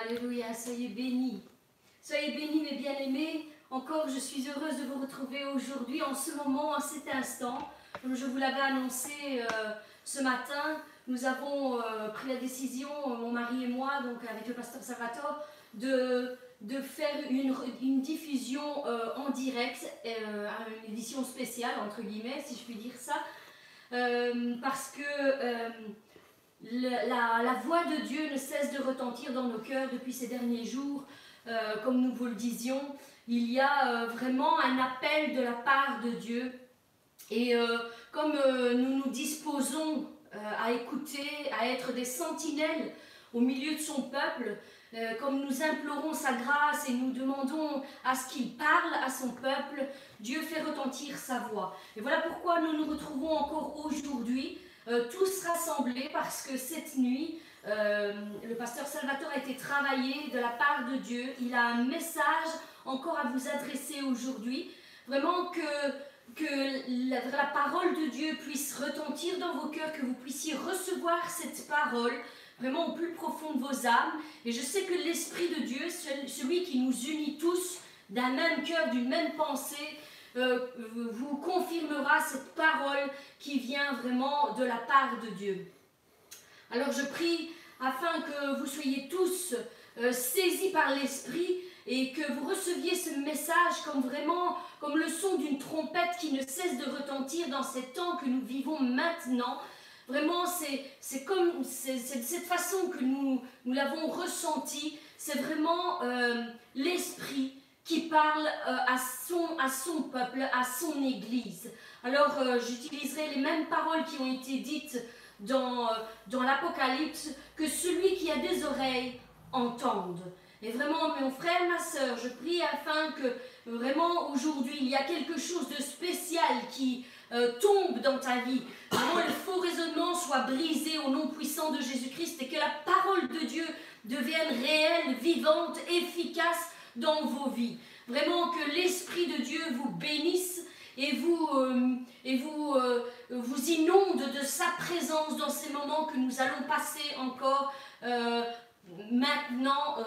Alléluia, soyez bénis. Soyez bénis mes bien-aimés. Encore, je suis heureuse de vous retrouver aujourd'hui, en ce moment, en cet instant. Comme je vous l'avais annoncé euh, ce matin, nous avons euh, pris la décision, mon mari et moi, donc avec le pasteur Salvatore, de, de faire une, une diffusion euh, en direct, une édition spéciale, entre guillemets, si je puis dire ça, parce que la, voix de Dieu ne cesse de retentir dans nos cœurs depuis ces derniers jours. Euh, comme nous vous le disions, il y a euh, vraiment un appel de la part de Dieu. Et euh, comme nous nous disposons à écouter, à être des sentinelles au milieu de son peuple, comme nous implorons sa grâce et nous demandons à ce qu'il parle à son peuple, Dieu fait retentir sa voix. Et voilà pourquoi nous nous retrouvons encore aujourd'hui euh, tous rassemblés parce que cette nuit, euh, le pasteur Salvatore a été travaillé de la part de Dieu. Il a un message encore à vous adresser aujourd'hui. Vraiment que, que la, la, parole de Dieu puisse retentir dans vos cœurs, que vous puissiez recevoir cette parole vraiment au plus profond de vos âmes. Et je sais que l'Esprit de Dieu, celui qui nous unit tous d'un même cœur, d'une même pensée, euh, vous confirmera cette parole qui vient vraiment de la part de Dieu. Alors je prie afin que vous soyez tous euh, saisis par l'Esprit et que vous receviez ce message comme vraiment comme le son d'une trompette qui ne cesse de retentir dans ces temps que nous vivons maintenant. Vraiment, c'est comme de cette façon que nous, nous l'avons ressenti. C'est vraiment euh, l'Esprit qui parle euh, à, son, à son peuple, à son Église. Alors euh, j'utiliserai les mêmes paroles qui ont été dites dans, euh, dans l'Apocalypse, que celui qui a des oreilles entende. Et vraiment, mon frère, ma soeur, je prie afin que vraiment aujourd'hui, il y a quelque chose de spécial qui tombe dans ta vie. Vraiment, le faux raisonnement soit brisé au nom puissant de Jésus-Christ et que la parole de Dieu devienne réelle, vivante, efficace dans vos vies. Vraiment que l'Esprit de Dieu vous bénisse et vous, euh, et vous, euh, vous inonde de sa présence dans ces moments que nous allons passer encore euh, maintenant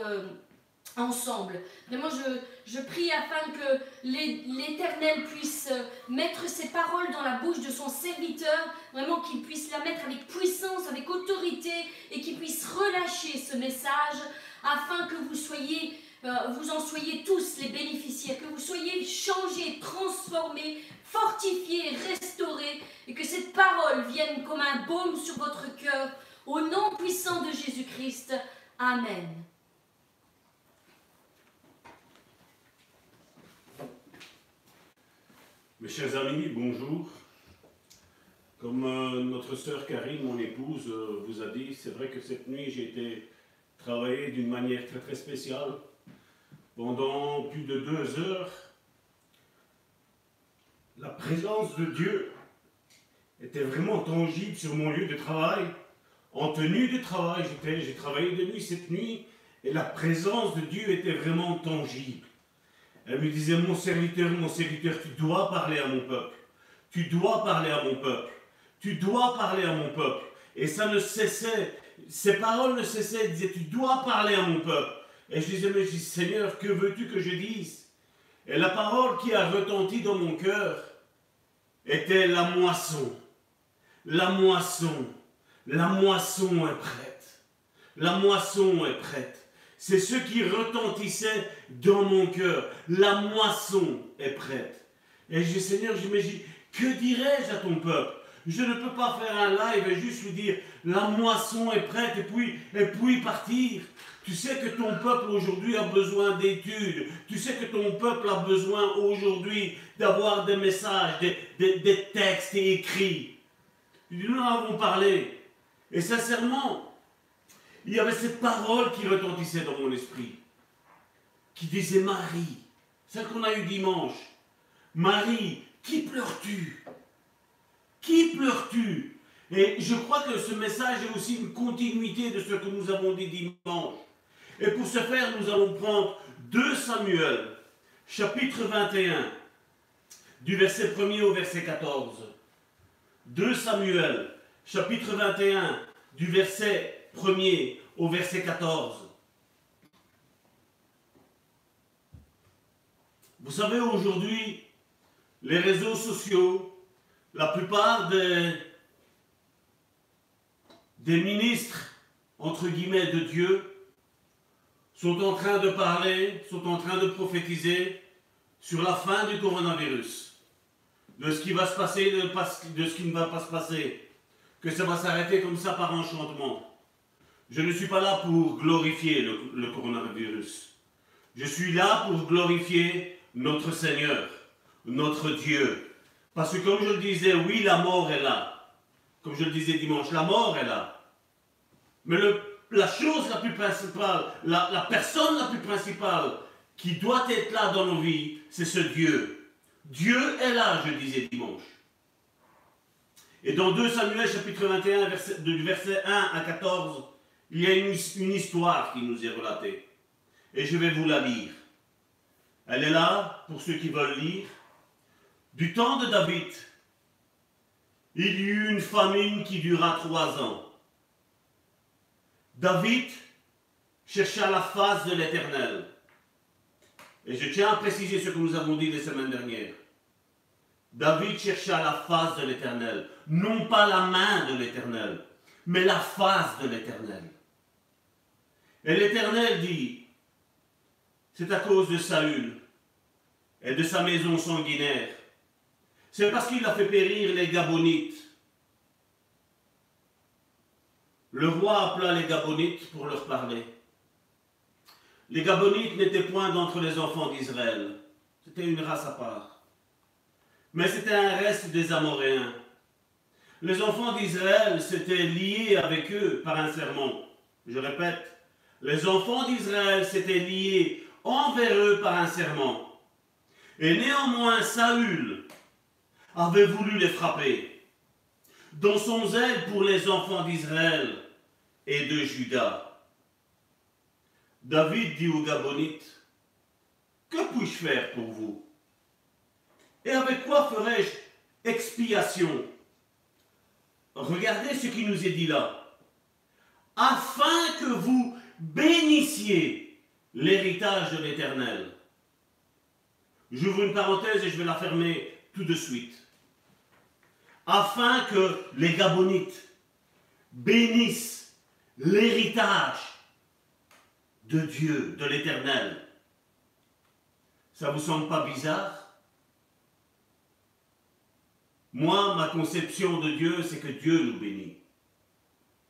ensemble. Vraiment, je, je prie afin que l'Éternel puisse mettre ses paroles dans la bouche de son serviteur, vraiment qu'il puisse la mettre avec puissance, avec autorité, et qu'il puisse relâcher ce message afin que vous soyez vous en soyez tous les bénéficiaires, que vous soyez changés, transformés, fortifiés, restaurés, et que cette parole vienne comme un baume sur votre cœur, au nom puissant de Jésus-Christ. Amen. Mes chers amis, bonjour. Comme euh, notre sœur Karine, mon épouse, euh, vous a dit, c'est vrai que cette nuit j'ai été travailler d'une manière très très spéciale pendant plus de deux heures, la présence de Dieu était vraiment tangible sur mon lieu de travail. En tenue de travail, j'ai travaillé de nuit cette nuit, et la présence de Dieu était vraiment tangible. Elle me disait, mon serviteur, mon serviteur, tu dois parler à mon peuple. Tu dois parler à mon peuple. Tu dois parler à mon peuple. Et ça ne cessait, ces paroles ne cessaient, elle disait, tu dois parler à mon peuple. Et je disais, mais je dis, Seigneur, que veux-tu que je dise? Et la parole qui a retenti dans mon cœur était la moisson. La moisson. La moisson est prête. La moisson est prête. C'est ce qui retentissait dans mon cœur. La moisson est prête. Et je dis, Seigneur, j'imagine, que dirais-je à ton peuple? Je ne peux pas faire un live et juste lui dire, la moisson est prête et puis, puis partir. Tu sais que ton peuple aujourd'hui a besoin d'études. Tu sais que ton peuple a besoin aujourd'hui d'avoir des messages, des, textes écrits. Nous en avons parlé. Et sincèrement, il y avait cette parole qui retentissait dans mon esprit, qui disait Marie, celle qu'on a eue dimanche. Marie, qui pleures-tu? Qui pleures-tu? Et je crois que ce message est aussi une continuité de ce que nous avons dit dimanche. Et pour ce faire, nous allons prendre 2 Samuel, chapitre 21, du verset 1er au verset 14. 2 Samuel, chapitre 21, du verset 1er au verset 14. Vous savez, aujourd'hui, les réseaux sociaux, la plupart des, ministres, entre guillemets, de Dieu, sont en train de parler, sont en train de prophétiser sur la fin du coronavirus, de ce qui va se passer, de, ce qui ne va pas se passer, que ça va s'arrêter comme ça par enchantement. Je ne suis pas là pour glorifier le coronavirus. Je suis là pour glorifier notre Seigneur, notre Dieu. Parce que comme je le disais, oui, la mort est là. Comme je le disais dimanche, la mort est là. Mais la chose la plus principale, la, personne la plus principale qui doit être là dans nos vies, c'est ce Dieu. Dieu est là, je disais dimanche. Et dans 2 Samuel chapitre 21, verset, du verset 1 à 14, il y a une, une histoire qui nous est relatée. Et je vais vous la lire. Elle est là pour ceux qui veulent lire. Du temps de David, il y eut une famine qui dura trois ans. David chercha la face de l'Éternel. Et je tiens à préciser ce que nous avons dit les semaines dernières. David chercha la face de l'Éternel, non pas la main de l'Éternel, mais la face de l'Éternel. Et l'Éternel dit, c'est à cause de Saül et de sa maison sanguinaire. C'est parce qu'il a fait périr les Gabonites. Le roi appela les Gabonites pour leur parler. Les Gabonites n'étaient point d'entre les enfants d'Israël. C'était une race à part. Mais c'était un reste des Amoréens. Les enfants d'Israël s'étaient liés avec eux par un serment. Je répète, les enfants d'Israël s'étaient liés envers eux par un serment. Et néanmoins, Saül avait voulu les frapper. Dans son zèle pour les enfants d'Israël et de Juda, David dit aux Gabonites, Que puis-je faire pour vous? Et avec quoi ferai-je expiation? Regardez ce qui nous est dit là. Afin que vous bénissiez l'héritage de l'Éternel. J'ouvre une parenthèse et je vais la fermer tout de suite. Afin que les Gabonites bénissent l'héritage de Dieu, de l'Éternel. Ça vous semble pas bizarre? Moi, ma conception de Dieu, c'est que Dieu nous bénit.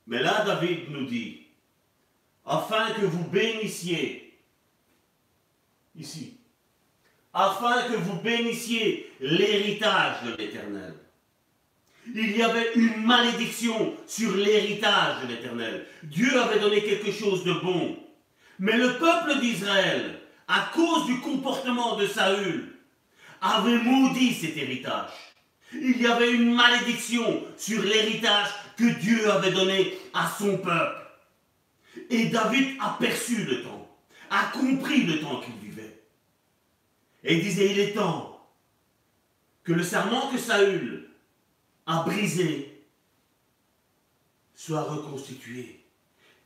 Mais là, David nous dit, afin que vous bénissiez, ici, afin que vous bénissiez l'héritage de l'Éternel. Il y avait une malédiction sur l'héritage de l'Éternel. Dieu avait donné quelque chose de bon. Mais le peuple d'Israël, à cause du comportement de Saül, avait maudit cet héritage. Il y avait une malédiction sur l'héritage que Dieu avait donné à son peuple. Et David a perçu le temps, a compris le temps qu'il vivait. Et il disait, il est temps que le serment que Saül a brisé soit reconstitué,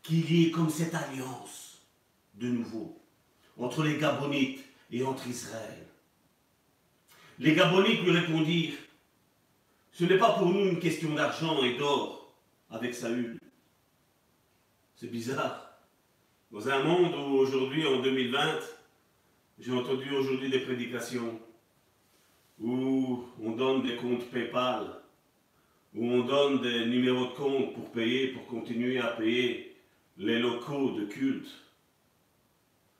qu'il y ait comme cette alliance de nouveau entre les Gabonites et entre Israël. Les Gabonites lui répondirent, ce n'est pas pour nous une question d'argent et d'or avec Saül. C'est bizarre. Dans un monde où aujourd'hui, en 2020, j'ai entendu aujourd'hui des prédications où on donne des comptes PayPal, où on donne des numéros de compte pour payer, pour continuer à payer les locaux de culte,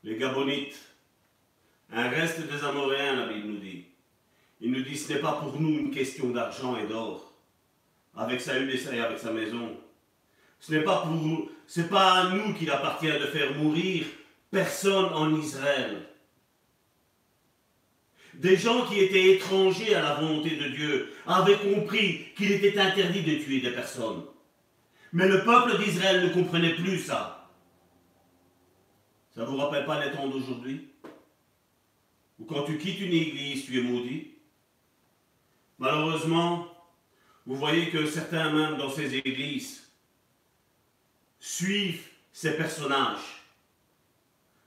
les Gabonites, un reste des Amoréens, la Bible nous dit. Il nous dit ce n'est pas pour nous une question d'argent et d'or, avec Saül et avec sa maison. Ce n'est pas pour, c'est pas à nous qu'il appartient de faire mourir personne en Israël. Des gens qui étaient étrangers à la volonté de Dieu avaient compris qu'il était interdit de tuer des personnes. Mais le peuple d'Israël ne comprenait plus ça. Ça ne vous rappelle pas les temps d'aujourd'hui? Ou quand tu quittes une église, tu es maudit Malheureusement, vous voyez que certains même dans ces églises suivent ces personnages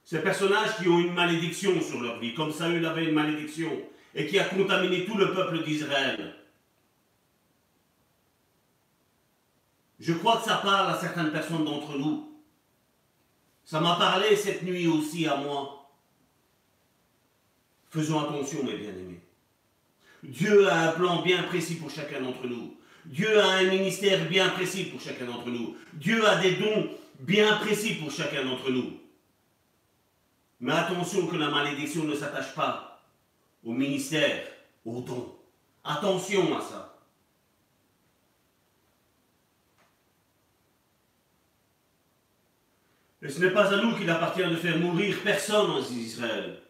Ces personnages qui ont une malédiction sur leur vie, comme Saül avait une malédiction, et qui a contaminé tout le peuple d'Israël. Je crois que ça parle à certaines personnes d'entre nous. Ça m'a parlé cette nuit aussi à moi. Faisons attention, mes bien-aimés. Dieu a un plan bien précis pour chacun d'entre nous. Dieu a un ministère bien précis pour chacun d'entre nous. Dieu a des dons bien précis pour chacun d'entre nous. Mais attention que la malédiction ne s'attache pas au ministère, aux dons. Attention à ça. Et ce n'est pas à nous qu'il appartient de faire mourir personne en Israël.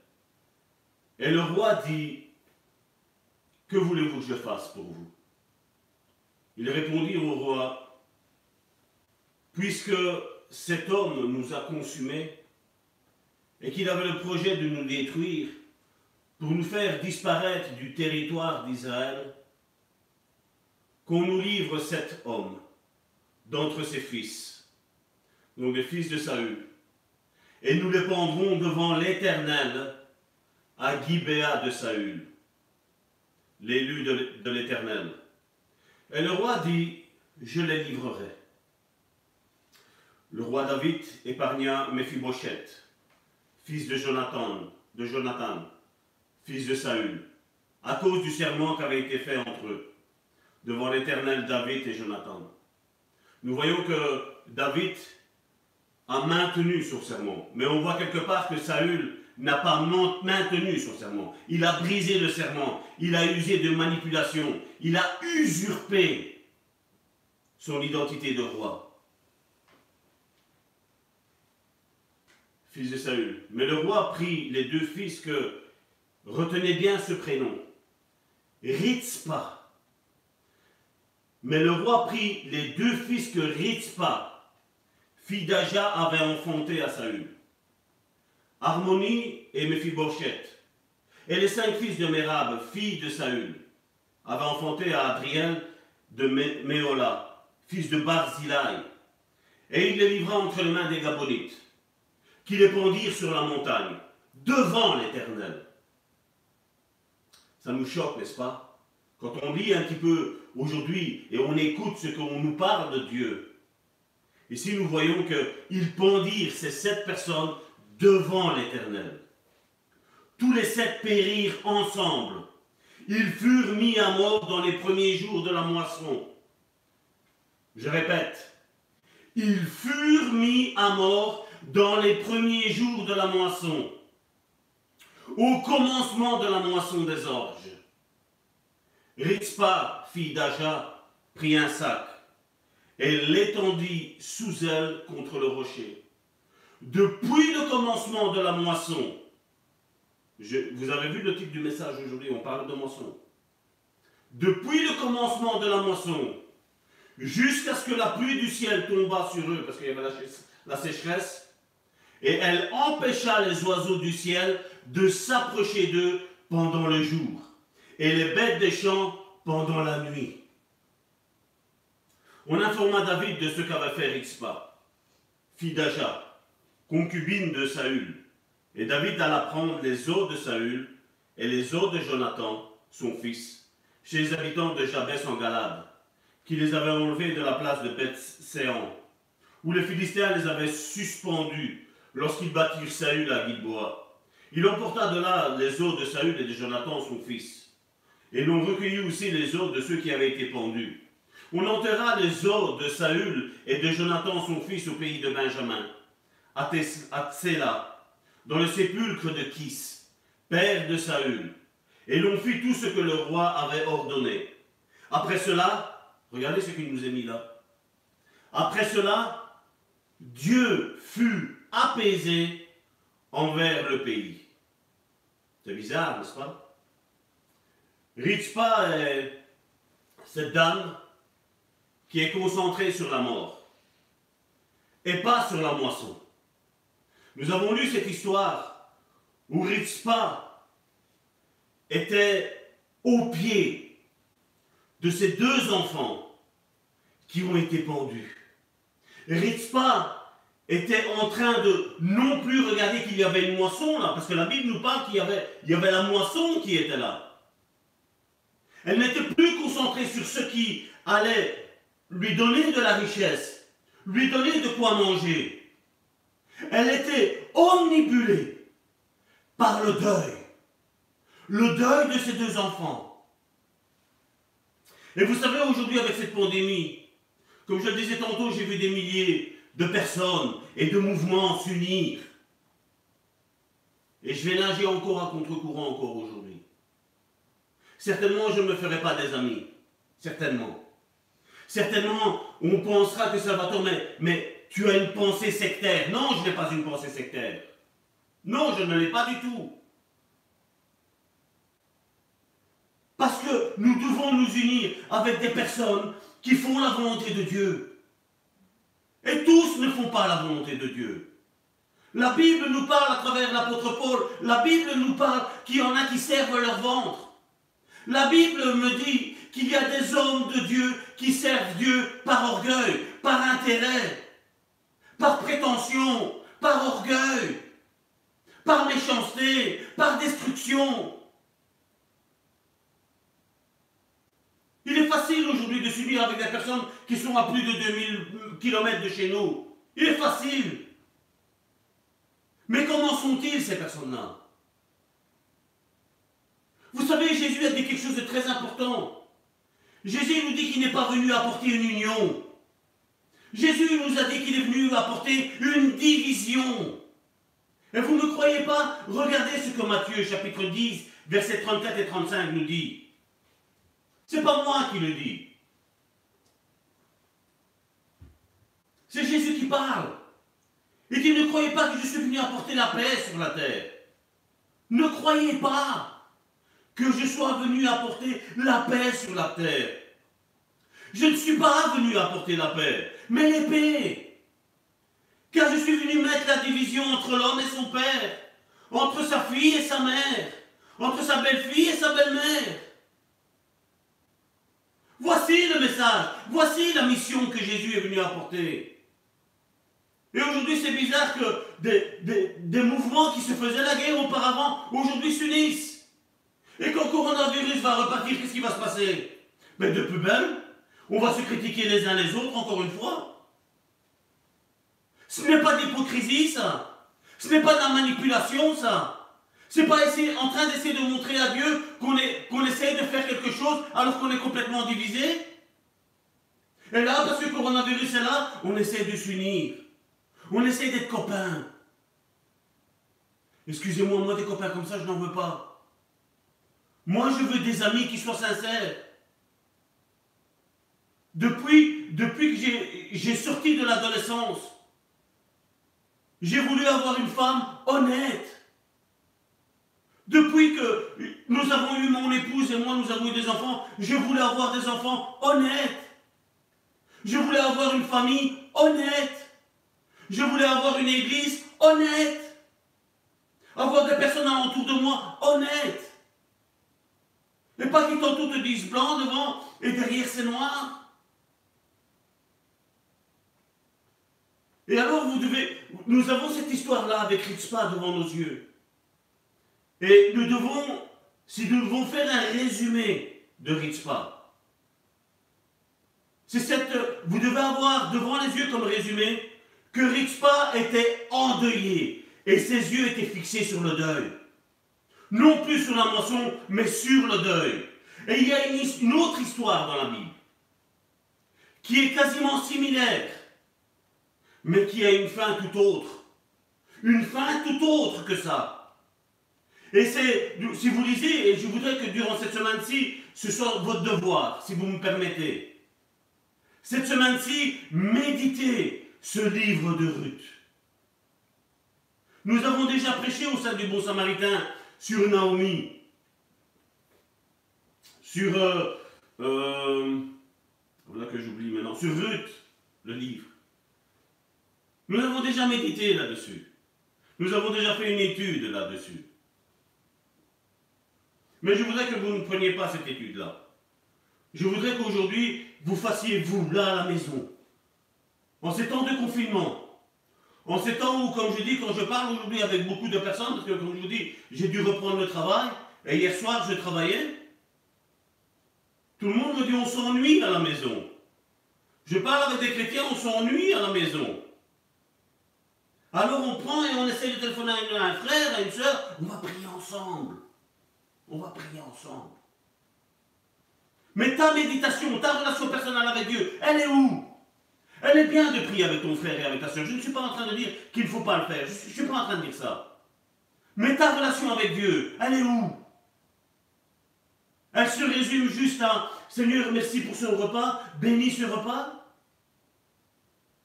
Et le roi dit, que voulez-vous que je fasse pour vous? Il répondit au roi, puisque cet homme nous a consumés et qu'il avait le projet de nous détruire pour nous faire disparaître du territoire d'Israël, qu'on nous livre cet homme d'entre ses fils, donc les fils de Saül, et nous les pendrons devant l'Éternel à Gibéa de Saül l'élu de l'Éternel. Et le roi dit, je les livrerai. Le roi David épargna Mephibosheth, fils de Jonathan, de Jonathan, fils de Saül, à cause du serment qui avait été fait entre eux, devant l'Éternel David et Jonathan. Nous voyons que David a maintenu son serment, mais on voit quelque part que Saül n'a pas maintenu son serment. Il a brisé le serment. Il a usé de manipulation. Il a usurpé son identité de roi. Fils de Saül. Mais le roi prit les deux fils que, retenez bien ce prénom, Ritzpa. Mais le roi prit les deux fils que Ritzpa, fille d'Aja, avait enfantés à Saül. Harmonie et Mephibosheth. Et les cinq fils de Mérab, fille de Saül, avaient enfanté à Adriel de Méola, fils de Barzilai. Et il les livra entre les mains des Gabonites, qui les pendirent sur la montagne, devant l'Éternel. Ça nous choque, n'est-ce pas? Quand on lit un petit peu aujourd'hui et on écoute ce qu'on nous parle de Dieu. Ici, nous voyons qu'ils pendirent ces sept personnes devant l'Éternel. Tous les sept périrent ensemble. Ils furent mis à mort dans les premiers jours de la moisson. Je répète, ils furent mis à mort dans les premiers jours de la moisson, au commencement de la moisson des orges. Ritzpa, fille d'Aja, prit un sac et l'étendit sous elle contre le rocher depuis le commencement de la moisson, vous avez vu le titre du message aujourd'hui, on parle de moisson. Depuis le commencement de la moisson, jusqu'à ce que la pluie du ciel tomba sur eux, parce qu'il y avait la, sécheresse, et elle empêcha les oiseaux du ciel de s'approcher d'eux pendant le jour, et les bêtes des champs pendant la nuit. On informa David de ce qu'avait fait Rixpa, fille d'Aja, concubine de Saül. Et David alla prendre les eaux de Saül et les eaux de Jonathan, son fils, chez les habitants de Jabès en Galade, qui les avaient enlevés de la place de Beth-Séan, où les Philistins les avaient suspendus lorsqu'ils battirent Saül à Gilboa. Il emporta de là les eaux de Saül et de Jonathan, son fils. Et l'on recueillit aussi les eaux de ceux qui avaient été pendus. On enterra les eaux de Saül et de Jonathan, son fils, au pays de Benjamin à Tsela, dans le sépulcre de Kis, père de Saül, et l'on fit tout ce que le roi avait ordonné. Après cela, regardez ce qu'il nous a mis là. Après cela, Dieu fut apaisé envers le pays. C'est bizarre, n'est-ce pas? Ritzpa est cette dame qui est concentrée sur la mort et pas sur la moisson. Nous avons lu cette histoire où Ritzpa était au pied de ces deux enfants qui ont été pendus. Ritzpa était en train de non plus regarder qu'il y avait une moisson là, parce que la Bible nous parle qu'il y avait, la moisson qui était là. Elle n'était plus concentrée sur ce qui allait lui donner de la richesse, lui donner de quoi manger. Elle était omnibulée par le deuil, le deuil de ses deux enfants. Et vous savez, aujourd'hui, avec cette pandémie, comme je le disais tantôt, j'ai vu des milliers de personnes et de mouvements s'unir. Et je vais nager encore à contre-courant encore aujourd'hui. Certainement, je ne me ferai pas des amis. Certainement. Certainement, on pensera que ça va tourner. Mais tu as une pensée sectaire. Non, je n'ai pas une pensée sectaire. Non, je ne l'ai pas du tout. Parce que nous devons nous unir avec des personnes qui font la volonté de Dieu. Et tous ne font pas la volonté de Dieu. La Bible nous parle à travers l'apôtre Paul, la Bible nous parle qu'il y en a qui servent leur ventre. La Bible me dit qu'il y a des hommes de Dieu qui servent Dieu par orgueil, par intérêt, par prétention, par orgueil, par méchanceté, par destruction. Il est facile aujourd'hui de s'unir avec des personnes qui sont à plus de 2000 km de chez nous. Il est facile. Mais comment sont-ils ces personnes-là? Vous savez, Jésus a dit quelque chose de très important. Jésus nous dit qu'il n'est pas venu apporter une union. Jésus nous a dit qu'il est venu apporter une division. Et vous ne croyez pas? Regardez ce que Matthieu chapitre 10, versets 34 et 35 nous dit. C'est pas moi qui le dis. C'est Jésus qui parle. Et dit, ne croyez pas que je suis venu apporter la paix sur la terre. Ne croyez pas que je sois venu apporter la paix sur la terre. Je ne suis pas venu apporter la paix, mais l'épée. Car je suis venu mettre la division entre l'homme et son père, entre sa fille et sa mère, entre sa belle-fille et sa belle-mère. Voici le message, voici la mission que Jésus est venu apporter. Et aujourd'hui, c'est bizarre que des, mouvements qui se faisaient la guerre auparavant, aujourd'hui s'unissent. Et quand le coronavirus va repartir, qu'est-ce qui va se passer? Mais de plus belle, on va se critiquer les uns les autres, encore une fois. Ce n'est pas d'hypocrisie, ça. Ce n'est pas de la manipulation, ça. C'est pas essayer, en train d'essayer de montrer à Dieu qu'on essaye de faire quelque chose alors qu'on est complètement divisé. Et là, parce que le coronavirus est là, on essaie de s'unir. On essaie d'être copains. Excusez-moi, moi des copains comme ça, je n'en veux pas. Moi, je veux des amis qui soient sincères. Depuis, depuis que j'ai sorti de l'adolescence, j'ai voulu avoir une femme honnête. Depuis que nous avons eu mon épouse et moi, nous avons eu des enfants, je voulais avoir des enfants honnêtes. Je voulais avoir une famille honnête. Je voulais avoir une église honnête. Avoir des personnes autour de moi honnêtes. Et pas qui tantôt te disent blanc devant et derrière c'est noir. Et alors vous devez, nous avons cette histoire-là avec Ritzpa devant nos yeux. Et nous devons, si nous devons faire un résumé de Ritzpa, c'est cette, vous devez avoir devant les yeux comme résumé que Ritzpa était endeuillé et ses yeux étaient fixés sur le deuil. Non plus sur la moisson, mais sur le deuil. Et il y a une, autre histoire dans la Bible qui est quasiment similaire, mais qui a une fin tout autre. Une fin tout autre que ça. Et c'est, si vous lisez, et je voudrais que durant cette semaine-ci, ce soit votre devoir, si vous me permettez. Cette semaine-ci, méditez ce livre de Ruth. Nous avons déjà prêché au sein du Bon Samaritain sur Naomi, sur, euh, euh, voilà que j'oublie maintenant, sur Ruth, le livre. Nous avons déjà médité là-dessus. Nous avons déjà fait une étude là-dessus. Mais je voudrais que vous ne preniez pas cette étude-là. Je voudrais qu'aujourd'hui, vous fassiez, vous, là à la maison, en ces temps de confinement, En ces temps où, comme je dis, quand je parle aujourd'hui avec beaucoup de personnes, parce que comme je vous dis, j'ai dû reprendre le travail, et hier soir je travaillais, tout le monde me dit on s'ennuie à la maison. Je parle avec des chrétiens, on s'ennuie à la maison. Alors on prend et on essaie de téléphoner à un frère, à une soeur, on va prier ensemble. On va prier ensemble. Mais ta méditation, ta relation personnelle avec Dieu, elle est où? Elle est bien de prier avec ton frère et avec ta soeur. Je ne suis pas en train de dire qu'il ne faut pas le faire. Je ne suis pas en train de dire ça. Mais ta relation avec Dieu, elle est où? Elle se résume juste à Seigneur, merci pour ce repas, bénis ce repas.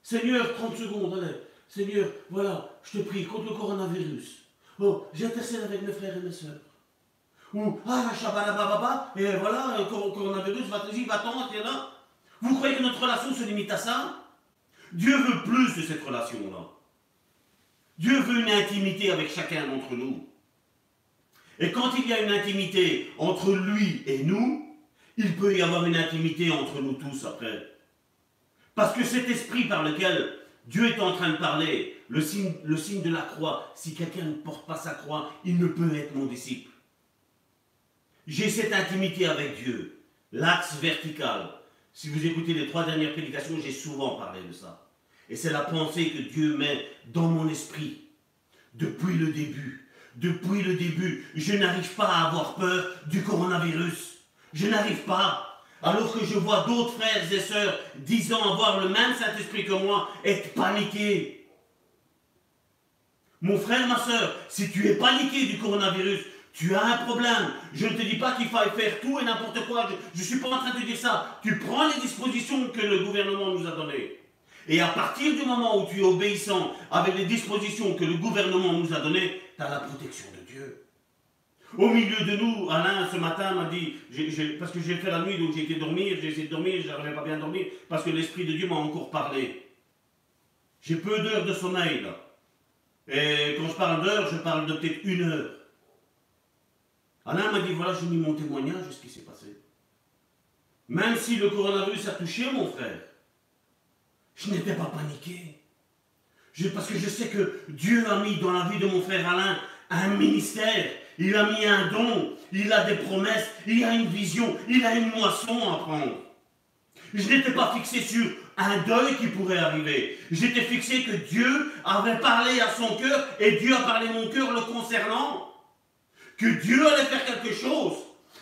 Seigneur, 30 secondes, allez. Seigneur, voilà, je te prie contre le coronavirus. Oh, j'intercède avec mes frères et mes soeurs. Ou, ah, baba, et voilà, le coronavirus, va-t'y, va-t'en, es là? Vous croyez que notre relation se limite à ça? Dieu veut plus de cette relation-là. Dieu veut une intimité avec chacun d'entre nous. Et quand il y a une intimité entre lui et nous, il peut y avoir une intimité entre nous tous après. Parce que cet esprit par lequel Dieu est en train de parler, le signe, le signe de la croix, si quelqu'un ne porte pas sa croix, il ne peut être mon disciple. J'ai cette intimité avec Dieu, l'axe vertical. Si vous écoutez les trois dernières prédications, j'ai souvent parlé de ça. Et c'est la pensée que Dieu met dans mon esprit depuis le début. Depuis le début, je n'arrive pas à avoir peur du coronavirus. Je n'arrive pas alors que je vois d'autres frères et sœurs disant avoir le même Saint-Esprit que moi, être paniqués. Mon frère, ma soeur, si tu es paniqué du coronavirus, tu as un problème. Je ne te dis pas qu'il faille faire tout et n'importe quoi. Je ne suis pas en train de te dire ça. Tu prends les dispositions que le gouvernement nous a données. Et à partir du moment où tu es obéissant avec les dispositions que le gouvernement nous a données, tu as la protection de Dieu. Au milieu de nous, Alain, ce matin, m'a dit, parce que j'ai fait la nuit, donc j'ai été dormir, j'ai essayé de dormir, je n'arrivais pas bien dormir, parce que l'Esprit de Dieu m'a encore parlé. J'ai peu d'heures de sommeil, là. Et quand je parle d'heures, je parle de peut-être une heure. Alain m'a dit, voilà, j'ai mis mon témoignage de ce qui s'est passé? Même si le coronavirus a touché mon frère, je n'étais pas paniqué. parce que je sais que Dieu a mis dans la vie de mon frère Alain un ministère il a mis un don, il a des promesses, il a une vision, il a une moisson à prendre. Je n'étais pas fixé sur un deuil qui pourrait arriver. J'étais fixé que Dieu avait parlé à son cœur et Dieu a parlé à mon cœur le concernant. Que Dieu allait faire quelque chose.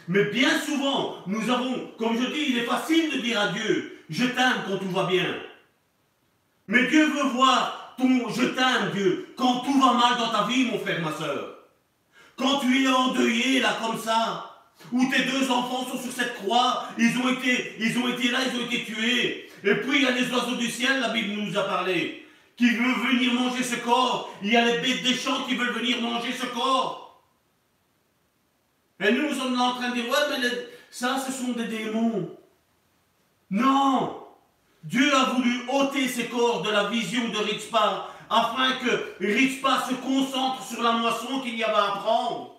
Mais bien souvent, nous avons, comme je dis, il est facile de dire à Dieu, je t'aime quand tout va bien. Mais Dieu veut voir ton je t'aime Dieu quand tout va mal dans ta vie, mon frère, ma soeur. Quand tu es endeuillé là comme ça, où tes deux enfants sont sur cette croix, ils ont été, ils ont été là, ils ont été tués. Et puis il y a les oiseaux du ciel, la Bible nous a parlé, qui veulent venir manger ce corps. Il y a les bêtes des champs qui veulent venir manger ce corps. Et nous, nous sommes en train de dire, ouais, mais ça, ce sont des démons. Non Dieu a voulu ôter ces corps de la vision de Ritzpah afin que Ritzpah se concentre sur la moisson qu'il y avait à prendre.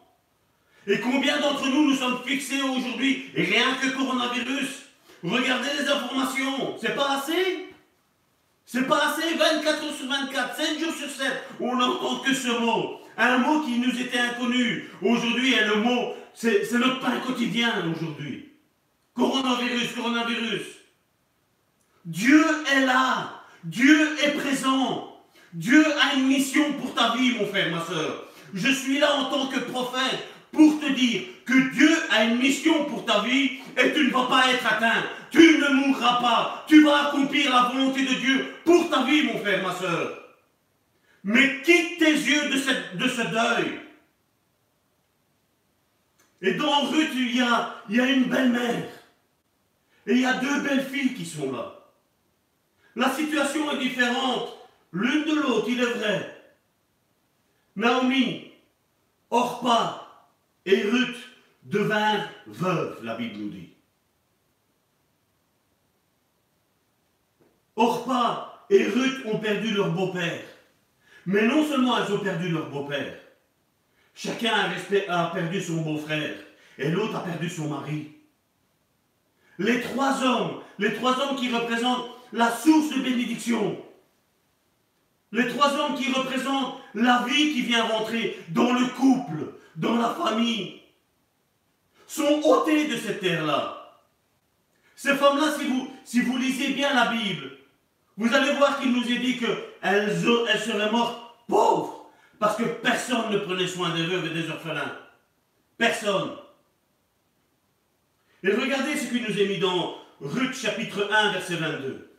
Et combien d'entre nous nous sommes fixés aujourd'hui, rien que coronavirus? Regardez les informations, c'est pas assez? C'est pas assez? 24 heures sur 24, 7 jours sur 7, on n'entend que ce mot. Un mot qui nous était inconnu. Aujourd'hui, le mot, c'est notre pain quotidien aujourd'hui. Coronavirus, coronavirus. Dieu est là. Dieu est présent. Dieu a une mission pour ta vie, mon frère, ma soeur. Je suis là en tant que prophète pour te dire que Dieu a une mission pour ta vie et tu ne vas pas être atteint. Tu ne mourras pas. Tu vas accomplir la volonté de Dieu pour ta vie, mon frère, ma soeur. Mais quitte tes yeux de, de ce deuil. Et dans Ruth, il y a, une belle-mère. Et il y a deux belles filles qui sont là. La situation est différente l'une de l'autre, il est vrai. Naomi, Orpa et Ruth devinrent veuves, la Bible nous dit. Orpa et Ruth ont perdu leur beau-père. Mais non seulement elles ont perdu leur beau-père, chacun a perdu son beau-frère et l'autre a perdu son mari. Les trois hommes, les trois hommes qui représentent la source de bénédiction, Les trois hommes qui représentent la vie qui vient rentrer dans le couple, dans la famille, sont ôtés de cette terre-là. Ces femmes-là, si vous, lisez bien la Bible, vous allez voir qu'il nous est dit qu'elles elles seraient mortes pauvres, parce que personne ne prenait soin des veuves et des orphelins. Personne. Et regardez ce qu'il nous est mis dans Ruth chapitre 1, verset 22.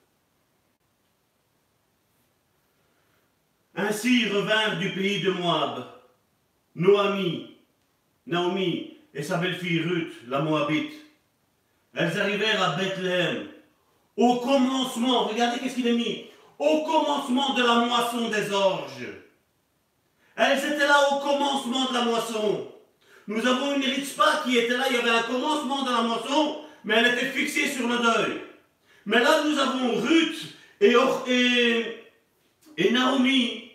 Ainsi revinrent du pays de Moab Noami, Naomi et sa belle-fille Ruth, la Moabite. Elles arrivèrent à Bethléem. Au commencement, regardez qu'est-ce qu'il est mis. Au commencement de la moisson des orges. Elles étaient là au commencement de la moisson. Nous avons une Ritzpa qui était là, il y avait un commencement de la moisson, mais elle était fixée sur le deuil. Mais là, nous avons Ruth et, et, et Naomi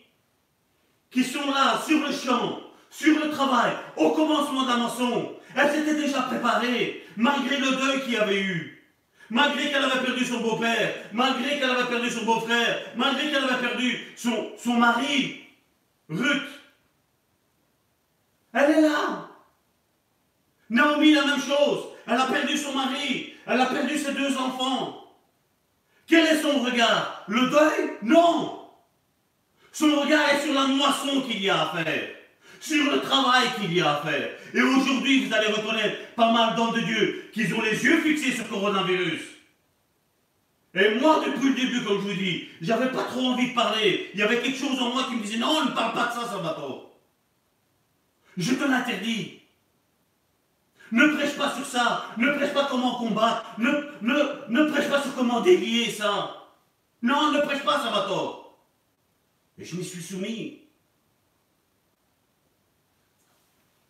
qui sont là sur le champ, sur le travail, au commencement de la moisson. Elles s'étaient déjà préparées, malgré le deuil qu'il y avait eu. Malgré qu'elle avait perdu son beau-père, malgré qu'elle avait perdu son beau-frère, malgré qu'elle avait perdu son mari, Ruth. Elle est là. Naomi, la même chose. Elle a perdu son mari. Elle a perdu ses deux enfants. Quel est son regard? Le deuil? Non. Son regard est sur la moisson qu'il y a à faire. Sur le travail qu'il y a à faire. Et aujourd'hui, vous allez reconnaître pas mal d'hommes de Dieu qui ont les yeux fixés sur le coronavirus. Et moi, depuis le début, comme je vous dis, j'avais pas trop envie de parler. Il y avait quelque chose en moi qui me disait non, ne parle pas de ça, ça va pas. Je te l'interdis. Ne prêche pas sur ça. Ne prêche pas comment combattre. Ne, ne, ne prêche pas sur comment délier ça. Non, ne prêche pas, ça va tort. Et je m'y suis soumis.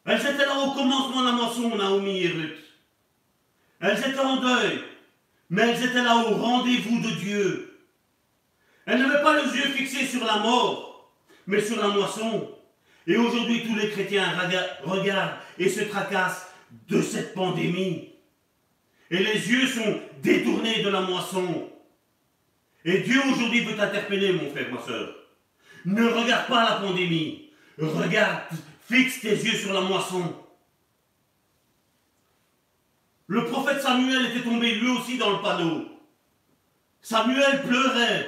Elles étaient là au commencement de la moisson, Naomi et Ruth. Elles étaient en deuil, mais elles étaient là au rendez-vous de Dieu. Elles n'avaient pas les yeux fixés sur la mort, mais sur la moisson. Et aujourd'hui, tous les chrétiens regardent et se tracassent de cette pandémie. Et les yeux sont détournés de la moisson. Et Dieu aujourd'hui veut t'interpeller, mon frère, ma soeur. Ne regarde pas la pandémie. Regarde, fixe tes yeux sur la moisson. Le prophète Samuel était tombé lui aussi dans le panneau. Samuel pleurait.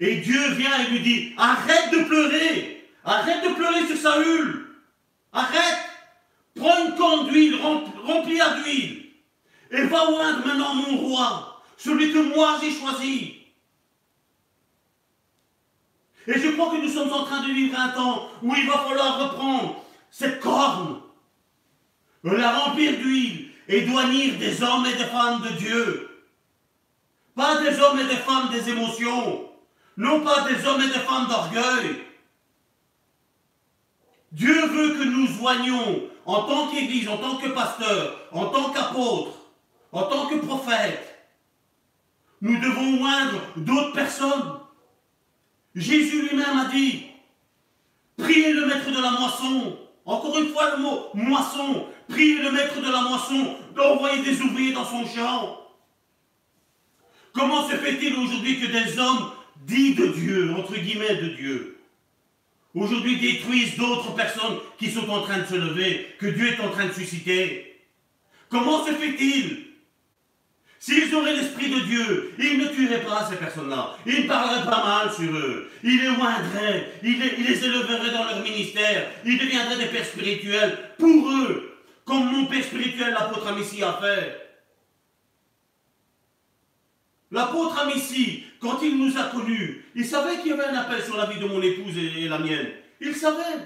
Et Dieu vient et lui dit, arrête de pleurer. Arrête de pleurer sur Saül. Arrête. Prends une corne d'huile remplie d'huile. Et va oindre maintenant mon roi, celui que moi j'ai choisi. Et je crois que nous sommes en train de vivre un temps où il va falloir reprendre cette corne, la remplir d'huile et douanir des hommes et des femmes de Dieu. Pas des hommes et des femmes des émotions, non pas des hommes et des femmes d'orgueil. Dieu veut que nous joignions en tant qu'Église, en tant que pasteur, en tant qu'apôtre, en tant que prophète. Nous devons oindre d'autres personnes Jésus lui-même a dit, priez le maître de la moisson. Encore une fois le mot moisson. Priez le maître de la moisson d'envoyer des ouvriers dans son champ. Comment se fait-il aujourd'hui que des hommes dits de Dieu, entre guillemets de Dieu, aujourd'hui détruisent d'autres personnes qui sont en train de se lever, que Dieu est en train de susciter? Comment se fait-il? S'ils auraient l'Esprit de Dieu, ils ne tueraient pas ces personnes-là. Ils ne parleraient pas mal sur eux. Ils les oindraient. Ils les, éleveraient dans leur ministère. Ils deviendraient des pères spirituels pour eux. Comme mon père spirituel, l'apôtre Amici, a fait. L'apôtre Amici, quand il nous a connus, il savait qu'il y avait un appel sur la vie de mon épouse et, la mienne. Il savait.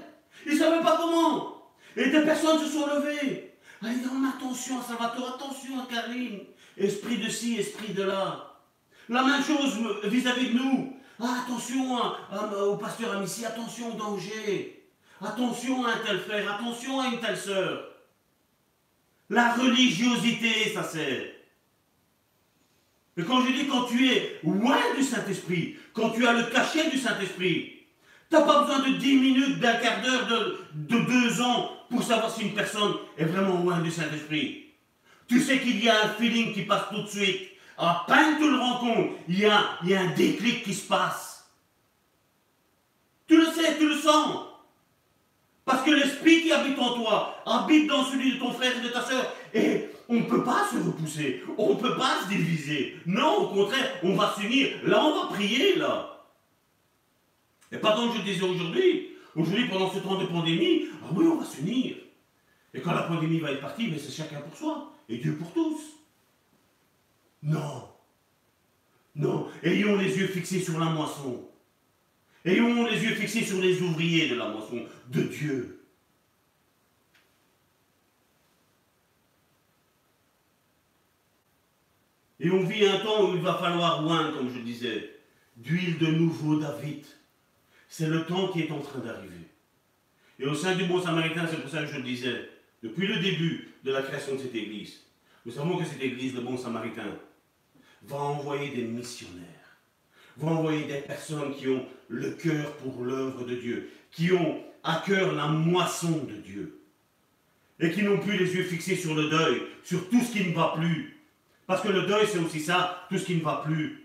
Il ne savait pas comment. Et des personnes se sont levées. Allez, donne attention à Salvatore, attention à Karine. Esprit de ci, esprit de là. La même chose vis-à-vis de nous. Ah, attention au pasteur Amici, attention au danger. Attention à un tel frère, attention à une telle sœur. La religiosité, ça sert. Et quand je dis quand tu es loin du Saint-Esprit, quand tu as le cachet du Saint-Esprit, tu n'as pas besoin de 10 minutes, d'un quart d'heure, de, de deux ans pour savoir si une personne est vraiment loin du Saint-Esprit. Tu sais qu'il y a un feeling qui passe tout de suite. À peine tu le rencontres, il y a, il y a un déclic qui se passe. Tu le sais, tu le sens. Parce que l'esprit qui habite en toi habite dans celui de ton frère et de ta soeur. Et on ne peut pas se repousser. On ne peut pas se diviser. Non, au contraire, on va s'unir. Là, on va prier, là. Et pas comme je disais aujourd'hui. Aujourd'hui, pendant ce temps de pandémie, ah oui, on va s'unir. Et quand la pandémie va être partie, mais c'est chacun pour soi. Et Dieu pour tous. Non. Non. Ayons les yeux fixés sur la moisson. Ayons les yeux fixés sur les ouvriers de la moisson de Dieu. Et on vit un temps où il va falloir loin, comme je disais, d'huile de nouveau David. C'est le temps qui est en train d'arriver. Et au sein du bon samaritain, c'est pour ça que je le disais, depuis le début de la création de cette église, nous savons que cette église, le bon samaritain, va envoyer des missionnaires, va envoyer des personnes qui ont le cœur pour l'œuvre de Dieu, qui ont à cœur la moisson de Dieu, et qui n'ont plus les yeux fixés sur le deuil, sur tout ce qui ne va plus. Parce que le deuil, c'est aussi ça, tout ce qui ne va plus.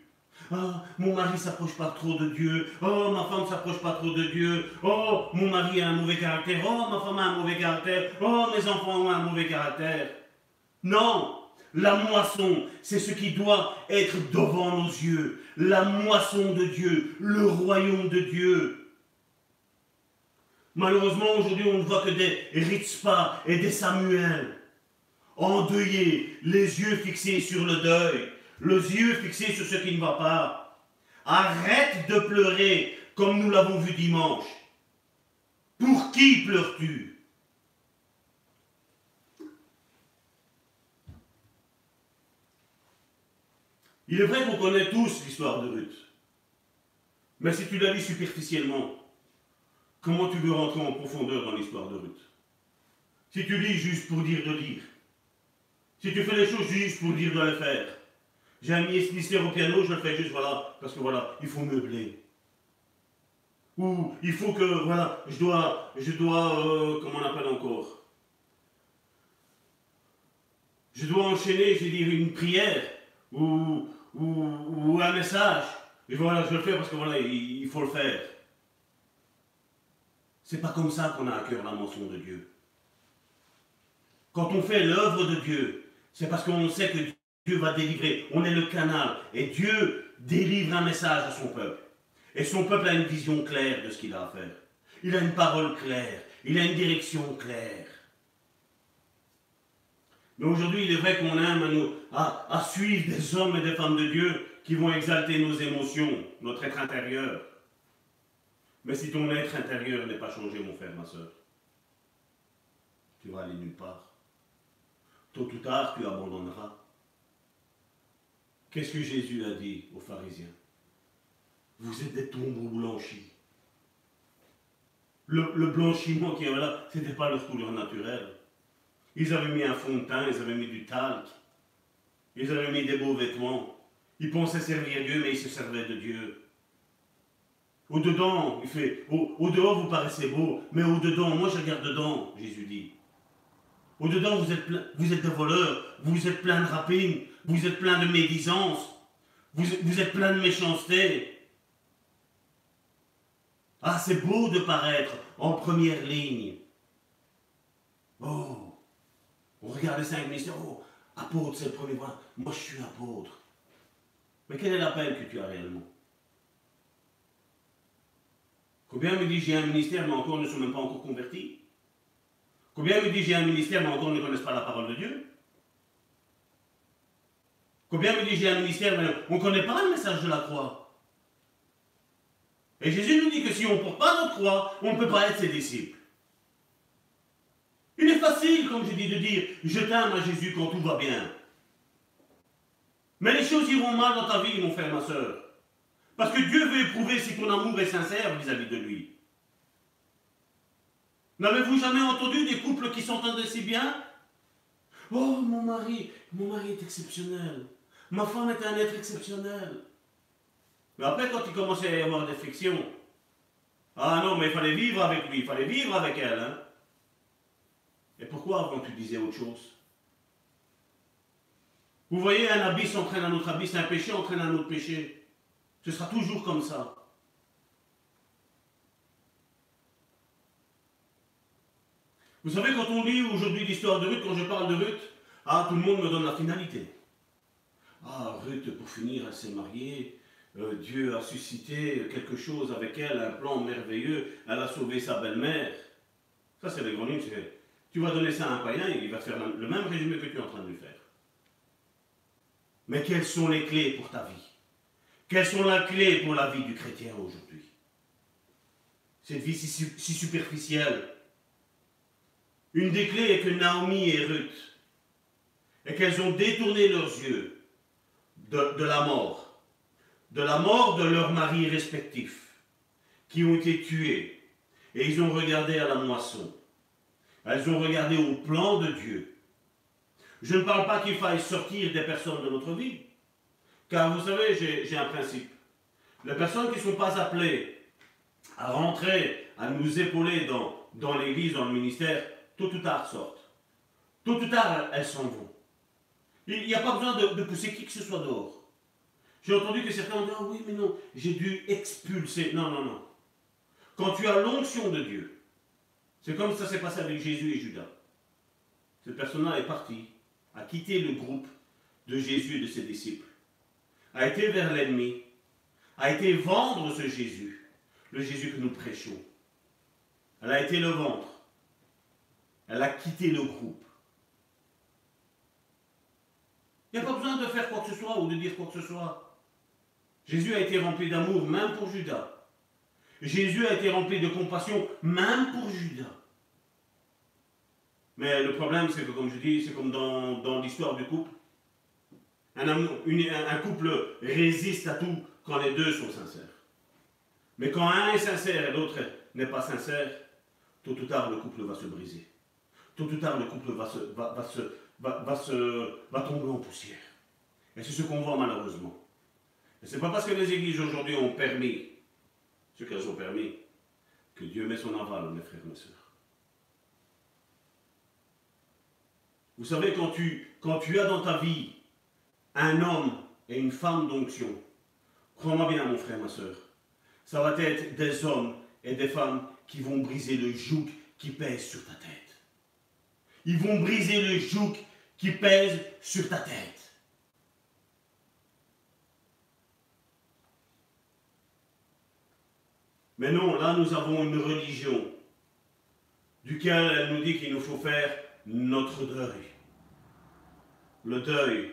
Ah, mon mari s'approche pas trop de Dieu. Oh, ma femme s'approche pas trop de Dieu. Oh, mon mari a un mauvais caractère. Oh, ma femme a un mauvais caractère. Oh, mes enfants ont un mauvais caractère. Non, la moisson, c'est ce qui doit être devant nos yeux. La moisson de Dieu, le royaume de Dieu. Malheureusement, aujourd'hui, on ne voit que des Ritzpa et des Samuel. Endeuillés, les yeux fixés sur le deuil, les yeux fixés sur ce qui ne va pas. Arrête de pleurer comme nous l'avons vu dimanche. Pour qui pleures-tu? Il est vrai qu'on connaît tous l'histoire de Ruth. Mais si tu la lis superficiellement, comment tu veux rentrer en profondeur dans l'histoire de Ruth? Si tu lis juste pour dire de lire, si tu fais les choses juste pour dire de les faire, j'ai un ministère au piano, je le fais juste, voilà, parce que voilà, il faut meubler. Ou il faut que, voilà, je dois, je dois, euh, comment on appelle encore? Je dois enchaîner, je vais dire, une prière, ou, ou, un message. Et voilà, je le fais parce que il, faut le faire. C'est pas comme ça qu'on a à cœur la mention de Dieu. Quand on fait l'œuvre de Dieu, c'est parce qu'on sait que Dieu va délivrer. On est le canal. Et Dieu délivre un message à son peuple. Et son peuple a une vision claire de ce qu'il a à faire. Il a une parole claire. Il a une direction claire. Mais aujourd'hui, il est vrai qu'on aime à, suivre des hommes et des femmes de Dieu qui vont exalter nos émotions, notre être intérieur. Mais si ton être intérieur n'est pas changé, mon frère, ma soeur, tu vas aller nulle part. Tôt ou tard, tu abandonneras. Qu'est-ce que Jésus a dit aux pharisiens? Vous êtes des tombeaux blanchis. Le, le blanchiment qui est là, ce n'était pas leur couleur naturelle. Ils avaient mis un fond de teint, ils avaient mis du talc, ils avaient mis des beaux vêtements. Ils pensaient servir Dieu, mais ils se servaient de Dieu. Au-dedans, il fait, au, dehors vous paraissez beau, mais au-dedans, moi je regarde dedans, Jésus dit. Au-dedans, vous êtes, vous êtes des voleurs, vous êtes plein de rapines, vous êtes plein de médisance, vous, vous êtes plein de méchanceté. Ah, c'est beau de paraître en première ligne. Oh, on regarde les cinq ministères, oh, apôtre, c'est le premier point. Moi, je suis apôtre. Mais quel est l'appel que tu as réellement? Combien me dit j'ai un ministère, mais encore ne sont même pas encore convertis? Combien me dit j'ai un ministère, mais encore ne connaissent pas la parole de Dieu? Combien me dit j'ai un ministère, mais on ne connaît pas le message de la croix? Et Jésus nous dit que si on ne porte pas notre croix, on ne peut pas être ses disciples. Il est facile, comme je dis, de dire je t'aime à Jésus quand tout va bien. Mais les choses iront mal dans ta vie, mon frère, ma soeur. Parce que Dieu veut éprouver si ton amour est sincère vis-à-vis de lui. N'avez-vous jamais entendu des couples qui s'entendent si bien? Oh, mon mari, mon mari est exceptionnel. Ma femme est un être exceptionnel. Mais après, quand il commençait à y avoir des frictions, ah non, mais il fallait vivre avec lui, il fallait vivre avec elle. Hein. Et pourquoi avant tu disais autre chose? Vous voyez, un abysse entraîne un autre abysse, un péché entraîne un autre péché. Ce sera toujours comme ça. Vous savez, quand on lit aujourd'hui l'histoire de Ruth, quand je parle de Ruth, ah, tout le monde me donne la finalité. Ah, Ruth, pour finir, elle s'est mariée. Euh, Dieu a suscité quelque chose avec elle, un plan merveilleux. Elle a sauvé sa belle-mère. Ça, c'est les grandes lignes, tu vas donner ça à un païen, il va faire le même résumé que tu es en train de lui faire. Mais quelles sont les clés pour ta vie? Quelles sont les clés pour la vie du chrétien aujourd'hui? Cette vie si, superficielle. Une des clés est que Naomi et Ruth, et qu'elles ont détourné leurs yeux de, la mort, de la mort de leurs maris respectifs, qui ont été tués, et ils ont regardé à la moisson. Elles ont regardé au plan de Dieu. Je ne parle pas qu'il faille sortir des personnes de notre vie. Car vous savez, j'ai un principe. Les personnes qui ne sont pas appelées à rentrer, à nous épauler dans, dans l'église, dans le ministère, tôt ou tard sortent. Tôt ou tard, elles s'en vont. Il n'y a pas besoin de, pousser qui que ce soit dehors. J'ai entendu que certains ont dit, ah oui, mais non, j'ai dû expulser. Non, non, non. Quand tu as l'onction de Dieu, c'est comme ça s'est passé avec Jésus et Judas. Cette personne-là est partie, a quitté le groupe de Jésus et de ses disciples, a été vers l'ennemi, a été vendre ce Jésus, le Jésus que nous prêchons. Elle a été le ventre. Elle a quitté le groupe. Il n'y a pas besoin de faire quoi que ce soit ou de dire quoi que ce soit. Jésus a été rempli d'amour, même pour Judas. Jésus a été rempli de compassion, même pour Judas. Mais le problème, c'est que, comme je dis, c'est comme dans, l'histoire du couple. Un, un, couple résiste à tout quand les deux sont sincères. Mais quand un est sincère et l'autre n'est pas sincère, tôt ou tard, le couple va se briser. Tôt ou tard, le couple va se, va, va, se, va tomber en poussière. Et c'est ce qu'on voit malheureusement. Et ce n'est pas parce que les églises aujourd'hui ont permis ce qu'elles ont permis que Dieu met son aval, mes frères et mes sœurs. Vous savez, quand tu, quand as dans ta vie un homme et une femme d'onction, crois-moi bien, mon frère, ma soeur, ça va être des hommes et des femmes qui vont briser le joug qui pèse sur ta tête. Ils vont briser le joug qui pèse sur ta tête. Mais non, là nous avons une religion duquel elle nous dit qu'il nous faut faire notre deuil. Le deuil.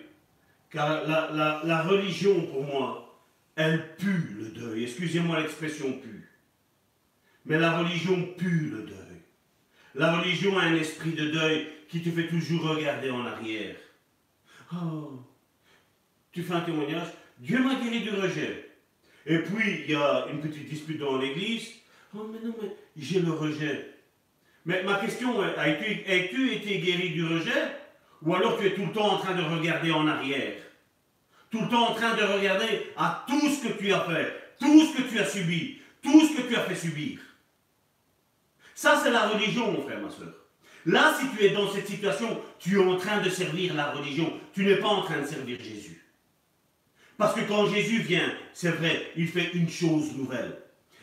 Car la, religion, pour moi, elle pue le deuil. Excusez-moi l'expression pue. Mais la religion pue le deuil. La religion a un esprit de deuil qui te fait toujours regarder en arrière. Oh, tu fais un témoignage, Dieu m'a guéri du rejet. Et puis, il y a une petite dispute dans l'église. Oh, mais non, mais j'ai le rejet. Mais ma question, as-tu été guéri du rejet? Ou alors tu es tout le temps en train de regarder en arrière? Tout le temps en train de regarder à tout ce que tu as fait, tout ce que tu as subi, tout ce que tu as fait subir. Ça, c'est la religion, mon frère, ma soeur. Là, si tu es dans cette situation, tu es en train de servir la religion. Tu n'es pas en train de servir Jésus. Parce que quand Jésus vient, c'est vrai, il fait une chose nouvelle.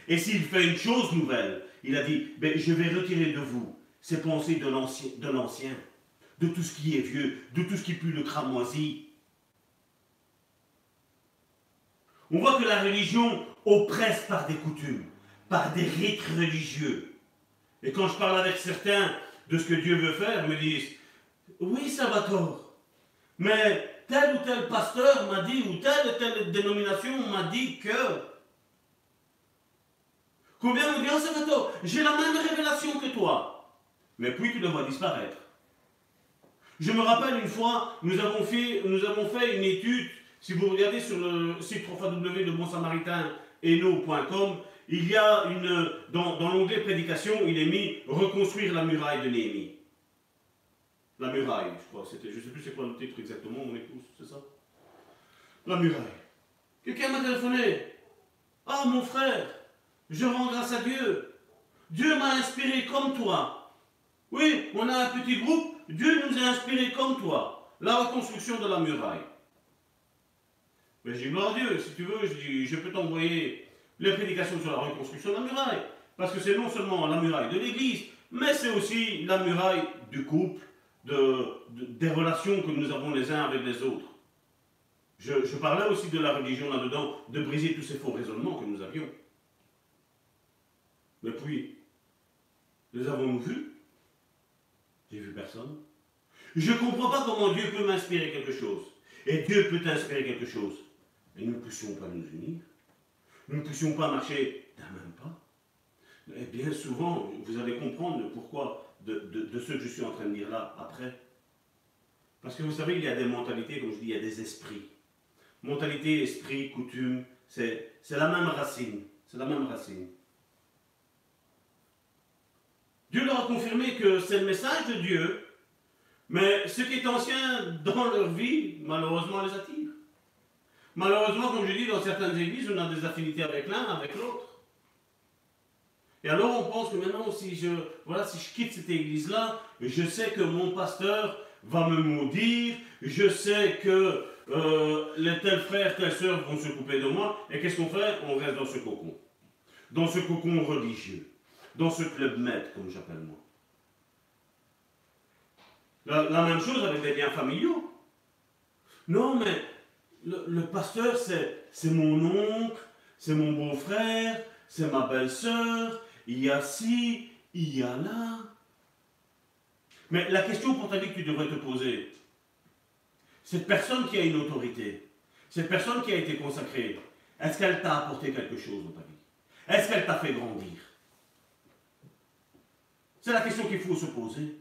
Et s'il fait une chose nouvelle, il a dit, ben, je vais retirer de vous ces pensées de l'ancien, de tout ce qui est vieux, de tout ce qui pue le cramoisi. On voit que la religion oppresse par des coutumes, par des rites religieux. Et quand je parle avec certains de ce que Dieu veut faire, me disent, oui, ça va tort. Mais tel ou tel pasteur m'a dit, ou telle ou telle dénomination m'a dit que. Combien me tort, j'ai la même révélation que toi. Mais puis tu le vois disparaître. Je me rappelle une fois, nous avons fait, une étude, si vous regardez sur le site www.bonsamaritain.eno.com, il y a une, dans, l'onglet prédication, il est mis reconstruire la muraille de Néhémie. La muraille, je crois, c'était, je ne sais plus c'est quoi le titre exactement, mon épouse, c'est ça? La muraille. Quelqu'un m'a téléphoné. Ah, mon frère, je rends grâce à Dieu. Dieu m'a inspiré comme toi. Oui, on a un petit groupe, Dieu nous a inspiré comme toi. La reconstruction de la muraille. Mais j'ai gloire à Dieu, si tu veux, je, je peux t'envoyer les prédications sur la reconstruction de la muraille. Parce que c'est non seulement la muraille de l'église, mais c'est aussi la muraille du couple, de, des relations que nous avons les uns avec les autres. Je, je parlais aussi de la religion là-dedans, de briser tous ces faux raisonnements que nous avions. Mais puis, les avons-nous vus? J'ai vu personne. Je ne comprends pas comment Dieu peut m'inspirer quelque chose. Et Dieu peut t'inspirer quelque chose. Et nous ne puissions pas nous unir. Nous ne puissions pas marcher d'un même pas. Et bien souvent, vous allez comprendre pourquoi de, ce que je suis en train de dire là après. Parce que vous savez, il y a des mentalités, comme je dis, il y a des esprits. Mentalité, esprit, coutume, c'est la même racine. C'est la même racine. Dieu leur a confirmé que c'est le message de Dieu, mais ce qui est ancien dans leur vie, malheureusement, les attire. Malheureusement, comme je dis, dans certaines églises, on a des affinités avec l'un, avec l'autre. Et alors on pense que maintenant, si je, voilà, si je quitte cette église-là, je sais que mon pasteur va me maudire, je sais que euh, les tels frères, telles sœurs vont se couper de moi, et qu'est-ce qu'on fait? On reste dans ce cocon. Dans ce cocon religieux. Dans ce club maître, comme j'appelle moi. La, même chose avec les liens familiaux. Non, mais le, le pasteur, c'est mon oncle, c'est mon beau-frère, c'est ma belle-sœur, il y a ci, il y a là. Mais la question pour ta vie que tu devrais te poser, cette personne qui a une autorité, cette personne qui a été consacrée, est-ce qu'elle t'a apporté quelque chose dans ta vie? Est-ce qu'elle t'a fait grandir? C'est la question qu'il faut se poser.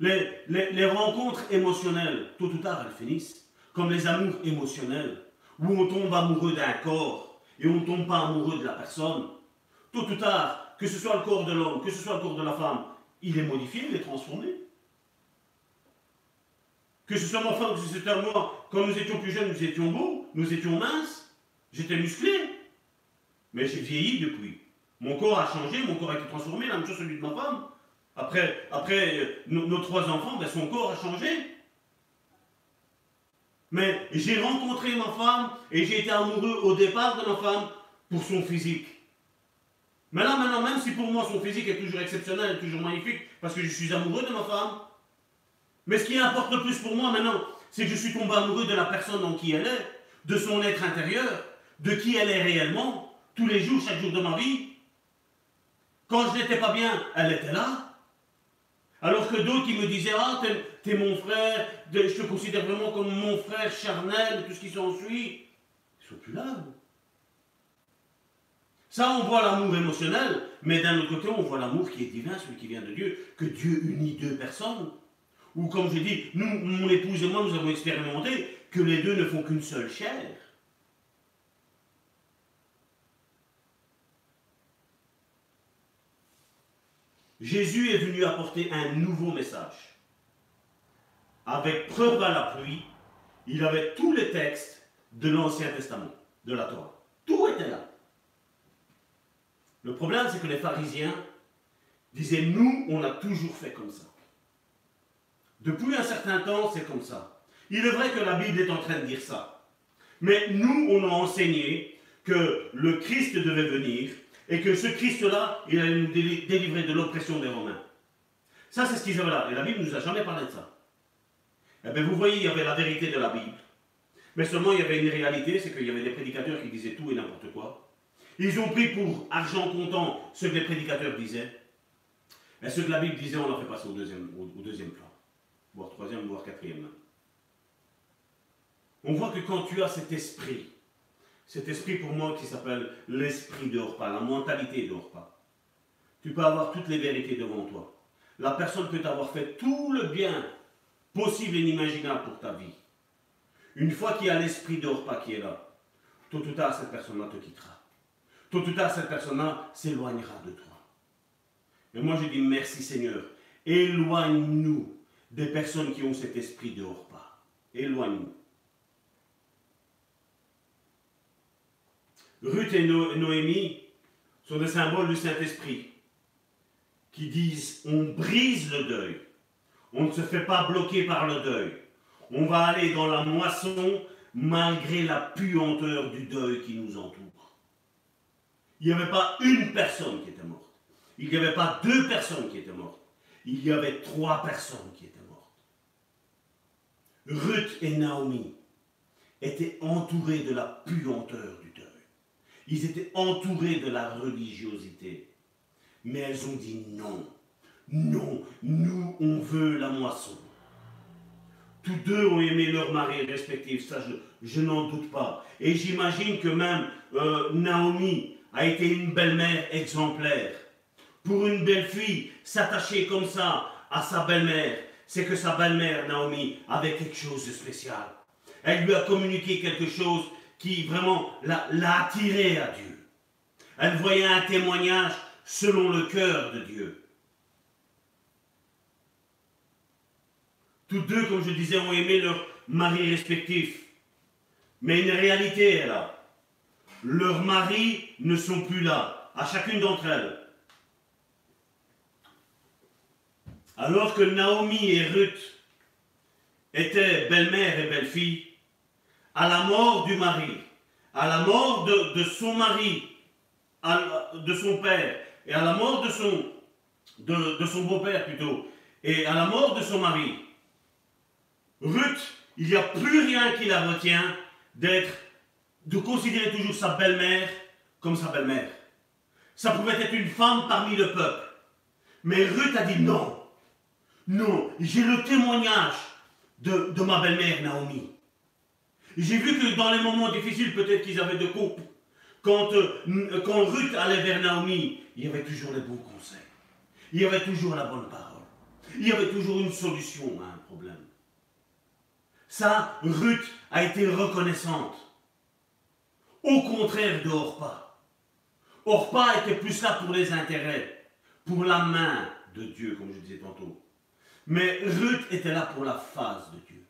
Les, rencontres émotionnelles, tôt ou tard, elles finissent. Comme les amours émotionnels, où on tombe amoureux d'un corps et on ne tombe pas amoureux de la personne. Tôt ou tard, que ce soit le corps de l'homme, que ce soit le corps de la femme, il est modifié, il est transformé. Que ce soit mon femme, que ce soit moi, quand nous étions plus jeunes, nous étions beaux, nous étions minces, j'étais musclé. Mais j'ai vieilli depuis. Mon corps a changé, mon corps a été transformé, la même chose celui de ma femme. Après, euh, nos, trois enfants, ben, son corps a changé. Mais j'ai rencontré ma femme et j'ai été amoureux au départ de ma femme pour son physique. Mais là, maintenant, même si pour moi son physique est toujours exceptionnel, toujours magnifique, parce que je suis amoureux de ma femme, mais ce qui importe le plus pour moi maintenant, c'est que je suis tombé amoureux de la personne en qui elle est, de son être intérieur, de qui elle est réellement, tous les jours, chaque jour de ma vie. Quand je n'étais pas bien, elle était là. Alors que d'autres qui me disaient Ah, t'es mon frère, je te considère vraiment comme mon frère charnel, tout ce qui s'ensuit, ils sont plus là. Ça, on voit l'amour émotionnel, mais d'un autre côté, on voit l'amour qui est divin, celui qui vient de Dieu, que Dieu unit deux personnes. Ou comme je dis, nous, mon épouse et moi, nous avons expérimenté que les deux ne font qu'une seule chair. Jésus est venu apporter un nouveau message. Avec preuve à la pluie, il avait tous les textes de l'Ancien Testament, de la Torah. Tout était là. Le problème, c'est que les pharisiens disaient, nous, on a toujours fait comme ça. Depuis un certain temps, c'est comme ça. Il est vrai que la Bible est en train de dire ça. Mais nous, on a enseigné que le Christ devait venir et que ce Christ-là, il allait nous délivrer de l'oppression des Romains. Ça, c'est ce qu'ils avaient là. Et la Bible ne nous a jamais parlé de ça. Eh bien, vous voyez, il y avait la vérité de la Bible. Mais seulement, il y avait une réalité, c'est qu'il y avait des prédicateurs qui disaient tout et n'importe quoi. Ils ont pris pour argent comptant ce que les prédicateurs disaient. Et ce que la Bible disait, on l'a fait passer au deuxième, au, deuxième plan. Voire troisième, voire quatrième. On voit que quand tu as cet esprit, cet esprit pour moi qui s'appelle l'esprit de la mentalité de tu peux avoir toutes les vérités devant toi. La personne peut t'avoir fait tout le bien possible et inimaginable pour ta vie. Une fois qu'il y a l'esprit de repas qui est là, tôt ou tard, cette personne-là te quittera. Tôt ou tard, cette personne-là s'éloignera de toi. Et moi, je dis merci Seigneur. Éloigne-nous des personnes qui ont cet esprit de repas. Éloigne-nous. Ruth et Noémie sont des symboles du Saint-Esprit qui disent on brise le deuil. On ne se fait pas bloquer par le deuil. On va aller dans la moisson malgré la puanteur du deuil qui nous entoure. Il n'y avait pas une personne qui était morte. il n'y avait pas deux personnes qui étaient mortes. Il y avait trois personnes qui étaient mortes. Ruth et Naomi étaient entourés de la puanteur du deuil. Ils étaient entourés de la religiosité. Mais elles ont dit non. Non, nous, on veut la moisson. Tous deux ont aimé leur mari respectif, ça je, n'en doute pas. Et j'imagine que même euh, Naomi a été une belle-mère exemplaire. Pour une belle fille, s'attacher comme ça à sa belle-mère, c'est que sa belle-mère, Naomi, avait quelque chose de spécial. Elle lui a communiqué quelque chose qui vraiment l'a attiré à Dieu. Elle voyait un témoignage selon le cœur de Dieu. Tous deux, comme je disais, ont aimé leur mari respectif. Mais une réalité est là. Leurs maris ne sont plus là, à chacune d'entre elles. Alors que Naomi et Ruth étaient belle-mère et belle-fille, à la mort du mari, à la mort de, son mari, de son père, et à la mort de son, de son beau-père plutôt, et à la mort de son mari, Ruth, il n'y a plus rien qui la retient d'être, de considérer toujours sa belle-mère comme sa belle-mère. Ça pouvait être une femme parmi le peuple. Mais Ruth a dit non. Non, j'ai le témoignage de, ma belle-mère Naomi. J'ai vu que dans les moments difficiles, peut-être qu'ils avaient de couple. Quand, euh, quand Ruth allait vers Naomi, il y avait toujours les bons conseils. Il y avait toujours la bonne parole. Il y avait toujours une solution à un problème. Ça, Ruth a été reconnaissante. Au contraire de Orpa. Orpa était plus là pour les intérêts, pour la main de Dieu, comme je disais tantôt. Mais Ruth était là pour la face de Dieu.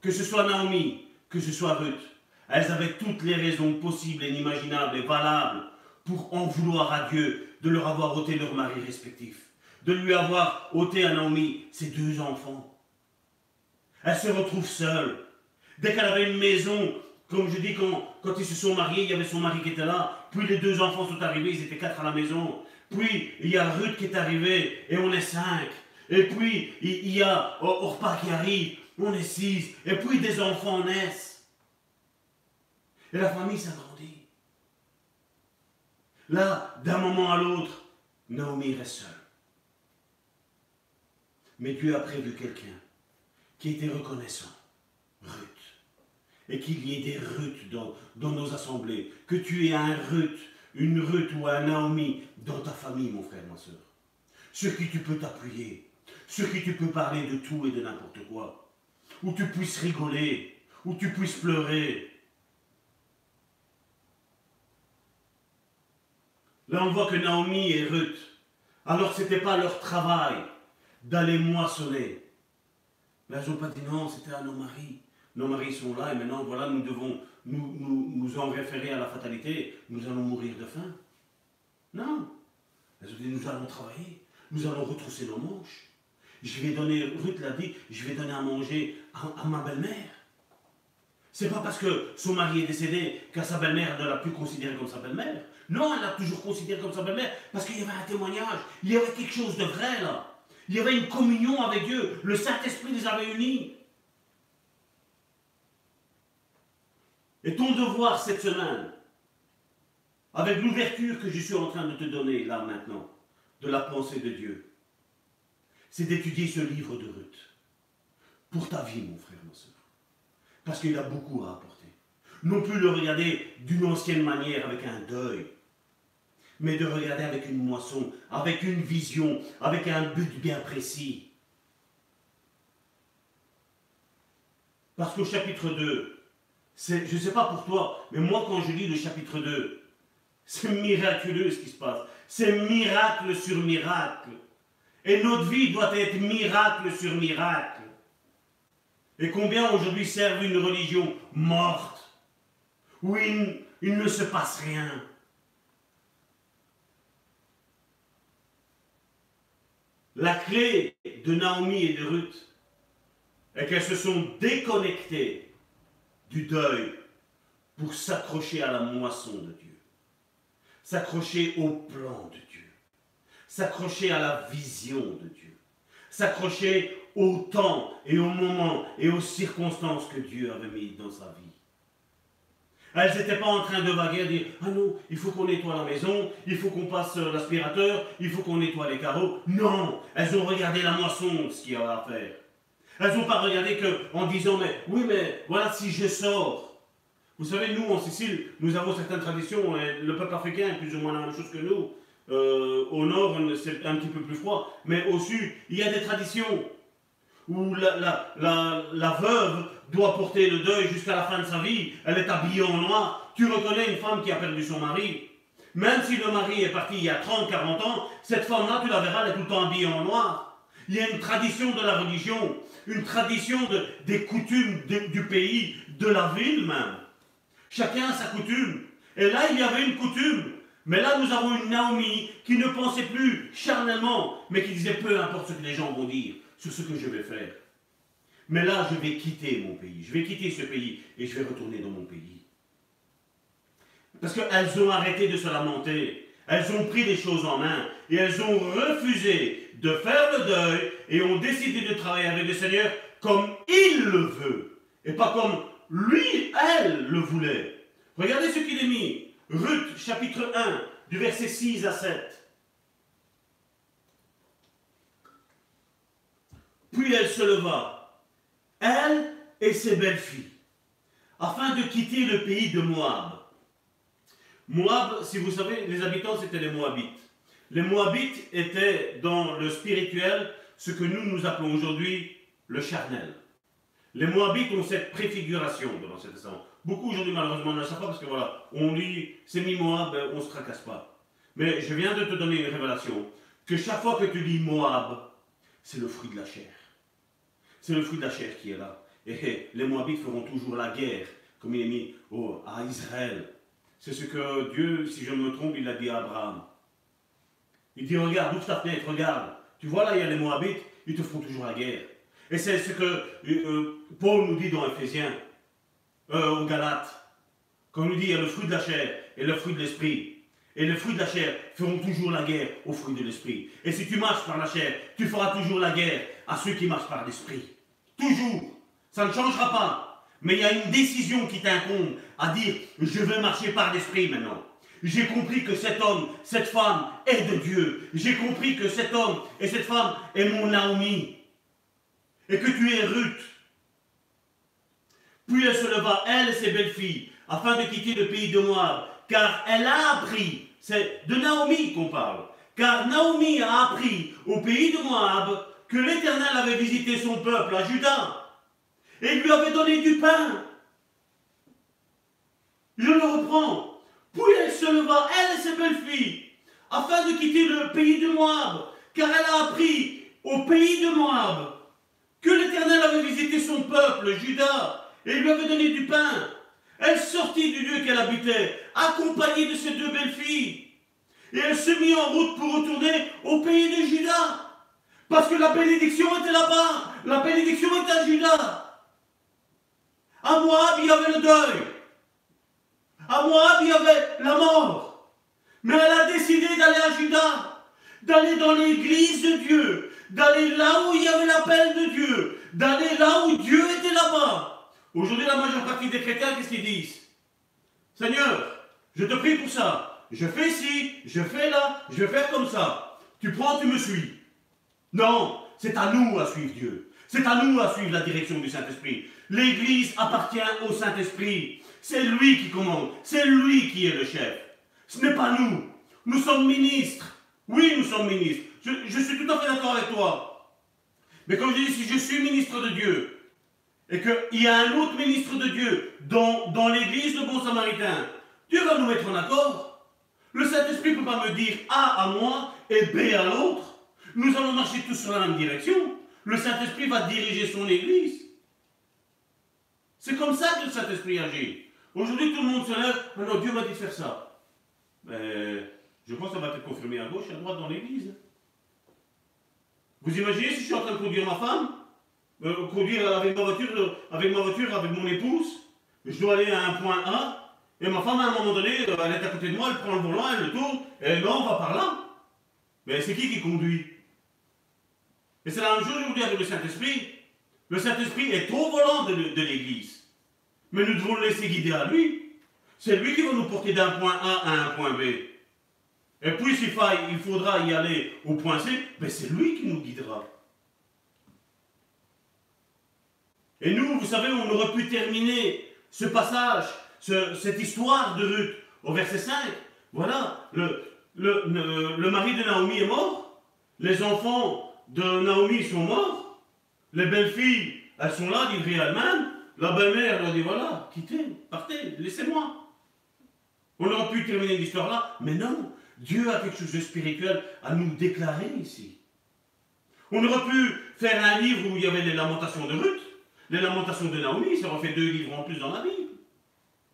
Que ce soit Naomi, que ce soit Ruth, elles avaient toutes les raisons possibles et inimaginables et valables pour en vouloir à Dieu de leur avoir ôté leur mari respectif, de lui avoir ôté à Naomi ses deux enfants. Elle se retrouve seule. Dès qu'elle avait une maison, comme je dis, quand, ils se sont mariés, il y avait son mari qui était là. Puis les deux enfants sont arrivés, ils étaient quatre à la maison. Puis il y a Ruth qui est arrivée et on est cinq. Et puis il y a Orpa qui arrive, on est six. Et puis des enfants naissent. Et la famille s'agrandit. Là, d'un moment à l'autre, Naomi reste seule. Mais Dieu a prévu quelqu'un qui était reconnaissant. Ruth. Et qu'il y ait des Ruth dans, nos assemblées. Que tu aies un Ruth, une Ruth ou un Naomi dans ta famille, mon frère, ma soeur. Sur qui tu peux t'appuyer. Sur qui tu peux parler de tout et de n'importe quoi. Où tu puisses rigoler. Où tu puisses pleurer. Là, on voit que Naomi et Ruth, alors ce n'était pas leur travail d'aller moissonner. Là, ils n'ont pas dit non, c'était à nos maris. Nos maris sont là et maintenant, voilà, nous devons nous, nous, en référer à la fatalité. Nous allons mourir de faim. Non. Nous allons travailler. Nous allons retrousser nos manches. Je vais donner, Ruth l'a dit, je vais donner à manger à, ma belle-mère. C'est pas parce que son mari est décédé qu'à sa belle-mère ne l'a plus considéré comme sa belle-mère. Non, elle l'a toujours considéré comme sa belle-mère parce qu'il y avait un témoignage. Il y avait quelque chose de vrai là. Il y avait une communion avec Dieu. Le Saint-Esprit les avait unis. Et ton devoir cette semaine, avec l'ouverture que je suis en train de te donner là maintenant, de la pensée de Dieu, c'est d'étudier ce livre de Ruth. Pour ta vie, mon frère, ma soeur. Parce qu'il a beaucoup à apporter. Non plus le regarder d'une ancienne manière avec un deuil, mais de regarder avec une moisson, avec une vision, avec un but bien précis. Parce qu'au chapitre 2, je ne sais pas pour toi, mais moi quand je lis le chapitre 2, c'est miraculeux ce qui se passe. C'est miracle sur miracle. Et notre vie doit être miracle sur miracle. Et combien aujourd'hui servent une religion morte, où il ne se passe rien? La clé de Naomi et de Ruth est qu'elles se sont déconnectées du deuil pour s'accrocher à la moisson de Dieu. s'accrocher au plan de Dieu, s'accrocher à la vision de Dieu, s'accrocher au temps et au moment et aux circonstances que Dieu avait mis dans sa vie. Elles n'étaient pas en train de vaguer et dire Ah non, il faut qu'on nettoie la maison, il faut qu'on passe l'aspirateur, il faut qu'on nettoie les carreaux. Non, elles ont regardé la moisson, ce qu'il y avait à faire. Elles n'ont pas regardé que en disant Mais oui, mais voilà, si je sors. Vous savez, nous en Sicile, nous avons certaines traditions, et le peuple africain est plus ou moins la même chose que nous. Euh, au nord, c'est un petit peu plus froid, mais au sud, il y a des traditions où la, la, la, veuve doit porter le deuil jusqu'à la fin de sa vie, elle est habillée en noir. Tu reconnais une femme qui a perdu son mari. Même si le mari est parti il y a 30-40 ans, cette femme-là, tu la verras, elle est tout le temps habillée en noir. Il y a une tradition de la religion, une tradition de, des coutumes du pays, de la ville même. Chacun a sa coutume. Et là, il y avait une coutume. Mais là, nous avons une Naomi qui ne pensait plus charnellement, mais qui disait peu importe ce que les gens vont dire sur ce que je vais faire. Mais là, je vais quitter mon pays. Je vais quitter ce pays et je vais retourner dans mon pays. Parce qu'elles ont arrêté de se lamenter. Elles ont pris les choses en main et elles ont refusé de faire le deuil et ont décidé de travailler avec le Seigneur comme il le veut et pas comme lui, elle le voulait. Regardez ce qu'il est mis. Ruth, chapitre 1, du verset 6 à 7. Puis elle se leva, elle et ses belles-filles, afin de quitter le pays de Moab. Moab, si vous savez, les habitants, c'était les Moabites. Les Moabites étaient dans le spirituel ce que nous, nous appelons aujourd'hui le charnel. Les Moabites ont cette préfiguration dans l'Ancien Testament. Beaucoup aujourd'hui, malheureusement, ne le savent pas parce que voilà, on lit, c'est mis Moab, on ne se tracasse pas. Mais je viens de te donner une révélation que chaque fois que tu dis Moab, c'est le fruit de la chair. C'est le fruit de la chair qui est là. Et les Moabites feront toujours la guerre, comme il est mis oh, à Israël. C'est ce que Dieu, si je ne me trompe, il a dit à Abraham. Il dit, regarde, ouvre ta fenêtre, regarde. Tu vois là, il y a les Moabites, ils te font toujours la guerre. Et c'est ce que euh, euh, Paul nous dit dans Ephésiens, euh, aux Galates. Quand il nous dit, il y a le fruit de la chair et le fruit de l'esprit. Et les fruits de la chair feront toujours la guerre aux fruits de l'esprit. Et si tu marches par la chair, tu feras toujours la guerre à ceux qui marchent par l'esprit. Toujours. Ça ne changera pas. Mais il y a une décision qui t'incombe à dire, je veux marcher par l'esprit maintenant. J'ai compris que cet homme, cette femme est de Dieu. J'ai compris que cet homme et cette femme est mon Naomi. Et que tu es Ruth. Puis elle se leva, elle et ses belles-filles, afin de quitter le pays de Moab, car elle a appris, c'est de Naomi qu'on parle, car Naomi a appris au pays de Moab que l'Éternel avait visité son peuple à Juda et lui avait donné du pain. Je le reprends. Puis elle se leva, elle et ses belles-filles, afin de quitter le pays de Moab, car elle a appris au pays de Moab que l'Éternel avait visité son peuple, Juda, et lui avait donné du pain. Elle sortit du lieu qu'elle habitait, accompagnée de ses deux belles-filles, et elle se mit en route pour retourner au pays de Juda. Parce que la bénédiction était là-bas. La bénédiction était à Judas. À Moab, il y avait le deuil. À Moab, il y avait la mort. Mais elle a décidé d'aller à Judas, d'aller dans l'église de Dieu, d'aller là où il y avait l'appel de Dieu, d'aller là où Dieu était là-bas. Aujourd'hui, la majeure partie des chrétiens, qu'est-ce qu'ils disent? Seigneur, je te prie pour ça. Je fais ci, je fais là, je vais faire comme ça. Tu prends, tu me suis. Non, c'est à nous à suivre Dieu. C'est à nous à suivre la direction du Saint-Esprit. L'Église appartient au Saint-Esprit. C'est lui qui commande. C'est lui qui est le chef. Ce n'est pas nous. Nous sommes ministres. Oui, nous sommes ministres. Je, suis tout à fait d'accord avec toi. Mais comme je dis, si je suis ministre de Dieu, et qu'il y a un autre ministre de Dieu dans, dans l'église de Bon Samaritain, Dieu va nous mettre en accord. Le Saint-Esprit ne peut pas me dire A à moi et B à l'autre. Nous allons marcher tous sur la même direction. Le Saint-Esprit va diriger son Église. C'est comme ça que le Saint-Esprit agit. Aujourd'hui, tout le monde se lève. Alors, Dieu m'a dit de faire ça. Ben, je pense que ça va être confirmé à gauche à droite dans l'Église. Vous imaginez si je suis en train de conduire ma femme, conduire avec ma voiture, avec ma voiture, avec mon épouse, je dois aller à un point A, Et ma femme, à un moment donné, euh, elle est à côté de moi, elle prend le volant, elle le tourne, et non, on va par là. Mais c'est qui qui conduit? Et c'est la même chose, je vous dis, avec le Saint-Esprit. Le Saint-Esprit est au volant de l'Église. Mais nous devons le laisser guider à lui. C'est lui qui va nous porter d'un point A à un point B. Et puis s'il il faudra y aller au point C, mais c'est lui qui nous guidera. Et nous, vous savez, on aurait pu terminer ce passage, cette histoire de Ruth au verset 5. Voilà, le, le, le, mari de Naomi est mort, les enfants de Naomi sont morts, les belles-filles, elles sont là, livrées elles-mêmes, la belle-mère leur dit voilà, quittez, partez, laissez-moi. On aurait pu terminer l'histoire là, mais non, Dieu a quelque chose de spirituel à nous déclarer ici. On aurait pu faire un livre où il y avait les lamentations de Ruth, les lamentations de Naomi, ça aurait fait deux livres en plus dans la Bible.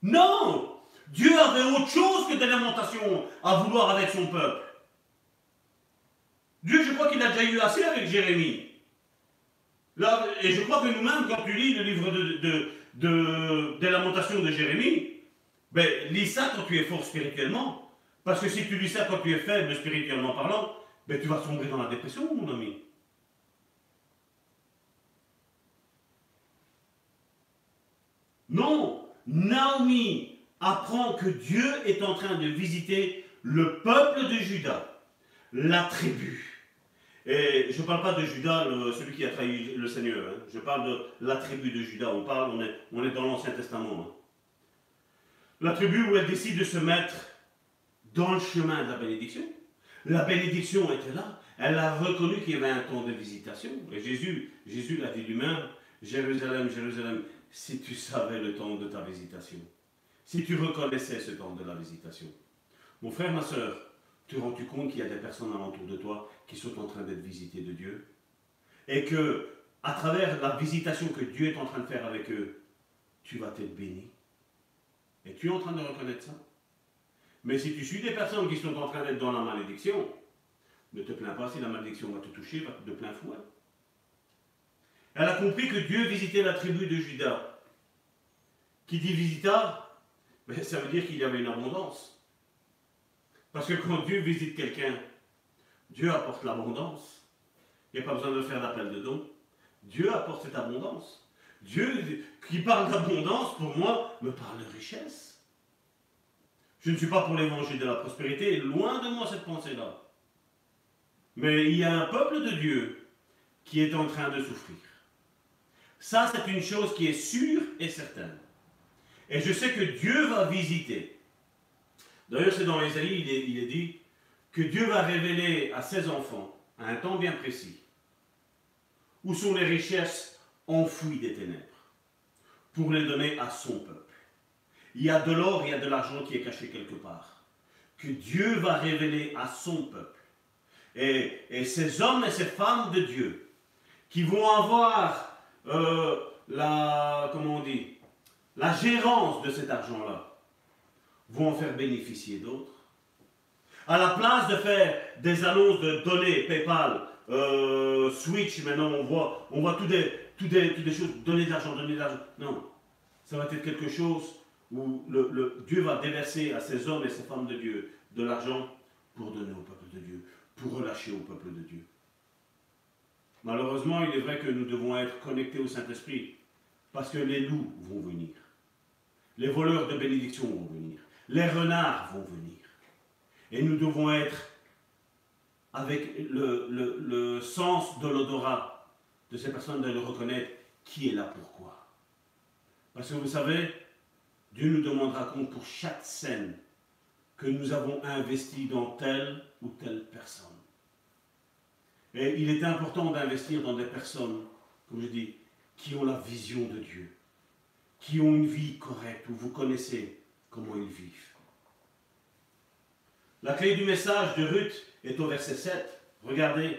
Non Dieu avait autre chose que des lamentations à vouloir avec son peuple. Dieu, je crois qu'il a déjà eu assez avec Jérémie. Et je crois que nous-mêmes, quand tu lis le livre de, des lamentations de Jérémie, ben, lis ça quand tu es fort spirituellement. Parce que si tu lis ça quand tu es faible spirituellement parlant, ben, tu vas sombrer dans la dépression, mon ami. Non, Naomi apprend que Dieu est en train de visiter le peuple de Juda, la tribu. Et je ne parle pas de Judas, celui qui a trahi le Seigneur. Hein. Je parle de la tribu de Judas. On parle, on est, on est dans l'Ancien Testament. Hein. La tribu où elle décide de se mettre dans le chemin de la bénédiction. La bénédiction était là. Elle a reconnu qu'il y avait un temps de visitation. Et Jésus, Jésus l'a dit lui-même, Jérusalem, Jérusalem, si tu savais le temps de ta visitation, si tu reconnaissais ce temps de la visitation. Mon frère, ma soeur, te rends-tu compte qu'il y a des personnes alentour de toi qui sont en train d'être visitées de Dieu Et que, à travers la visitation que Dieu est en train de faire avec eux, tu vas être béni. Et tu es en train de reconnaître ça Mais si tu suis des personnes qui sont en train d'être dans la malédiction, ne te plains pas si la malédiction va te toucher de plein fouet. Elle a compris que Dieu visitait la tribu de Judas. Qui dit visita, ben, ça veut dire qu'il y avait une abondance. Parce que quand Dieu visite quelqu'un, Dieu apporte l'abondance. Il n'y a pas besoin de faire d'appel de don. Dieu apporte cette abondance. Dieu qui parle d'abondance, pour moi, me parle de richesse. Je ne suis pas pour l'évangile de la prospérité, loin de moi cette pensée-là. Mais il y a un peuple de Dieu qui est en train de souffrir. Ça, c'est une chose qui est sûre et certaine. Et je sais que Dieu va visiter. D'ailleurs, c'est dans Ésaïe, il il est dit que Dieu va révéler à ses enfants, à un temps bien précis, où sont les richesses enfouies des ténèbres, pour les donner à son peuple. Il y a de l'or, il y a de l'argent qui est caché quelque part, que Dieu va révéler à son peuple. Et, ces hommes et ces femmes de Dieu, qui vont avoir euh, la, on la gérance de cet argent-là vont en faire bénéficier d'autres. À la place de faire des annonces de données, PayPal, euh, Switch, maintenant on voit, on voit toutes des, des, des choses, donner de l'argent, donner de l'argent. Non, ça va être quelque chose où le, le, Dieu va déverser à ces hommes et ces femmes de Dieu de l'argent pour donner au peuple de Dieu, pour relâcher au peuple de Dieu. Malheureusement, il est vrai que nous devons être connectés au Saint-Esprit, parce que les loups vont venir, les voleurs de bénédiction vont venir, les renards vont venir. Et nous devons être avec le, sens de l'odorat de ces personnes, de le reconnaître qui est là pourquoi. Parce que vous savez, Dieu nous demandera compte pour chaque scène que nous avons investi dans telle ou telle personne. Et il est important d'investir dans des personnes, comme je dis, qui ont la vision de Dieu, qui ont une vie correcte, où vous connaissez comment ils vivent. La clé du message de Ruth est au verset 7. Regardez.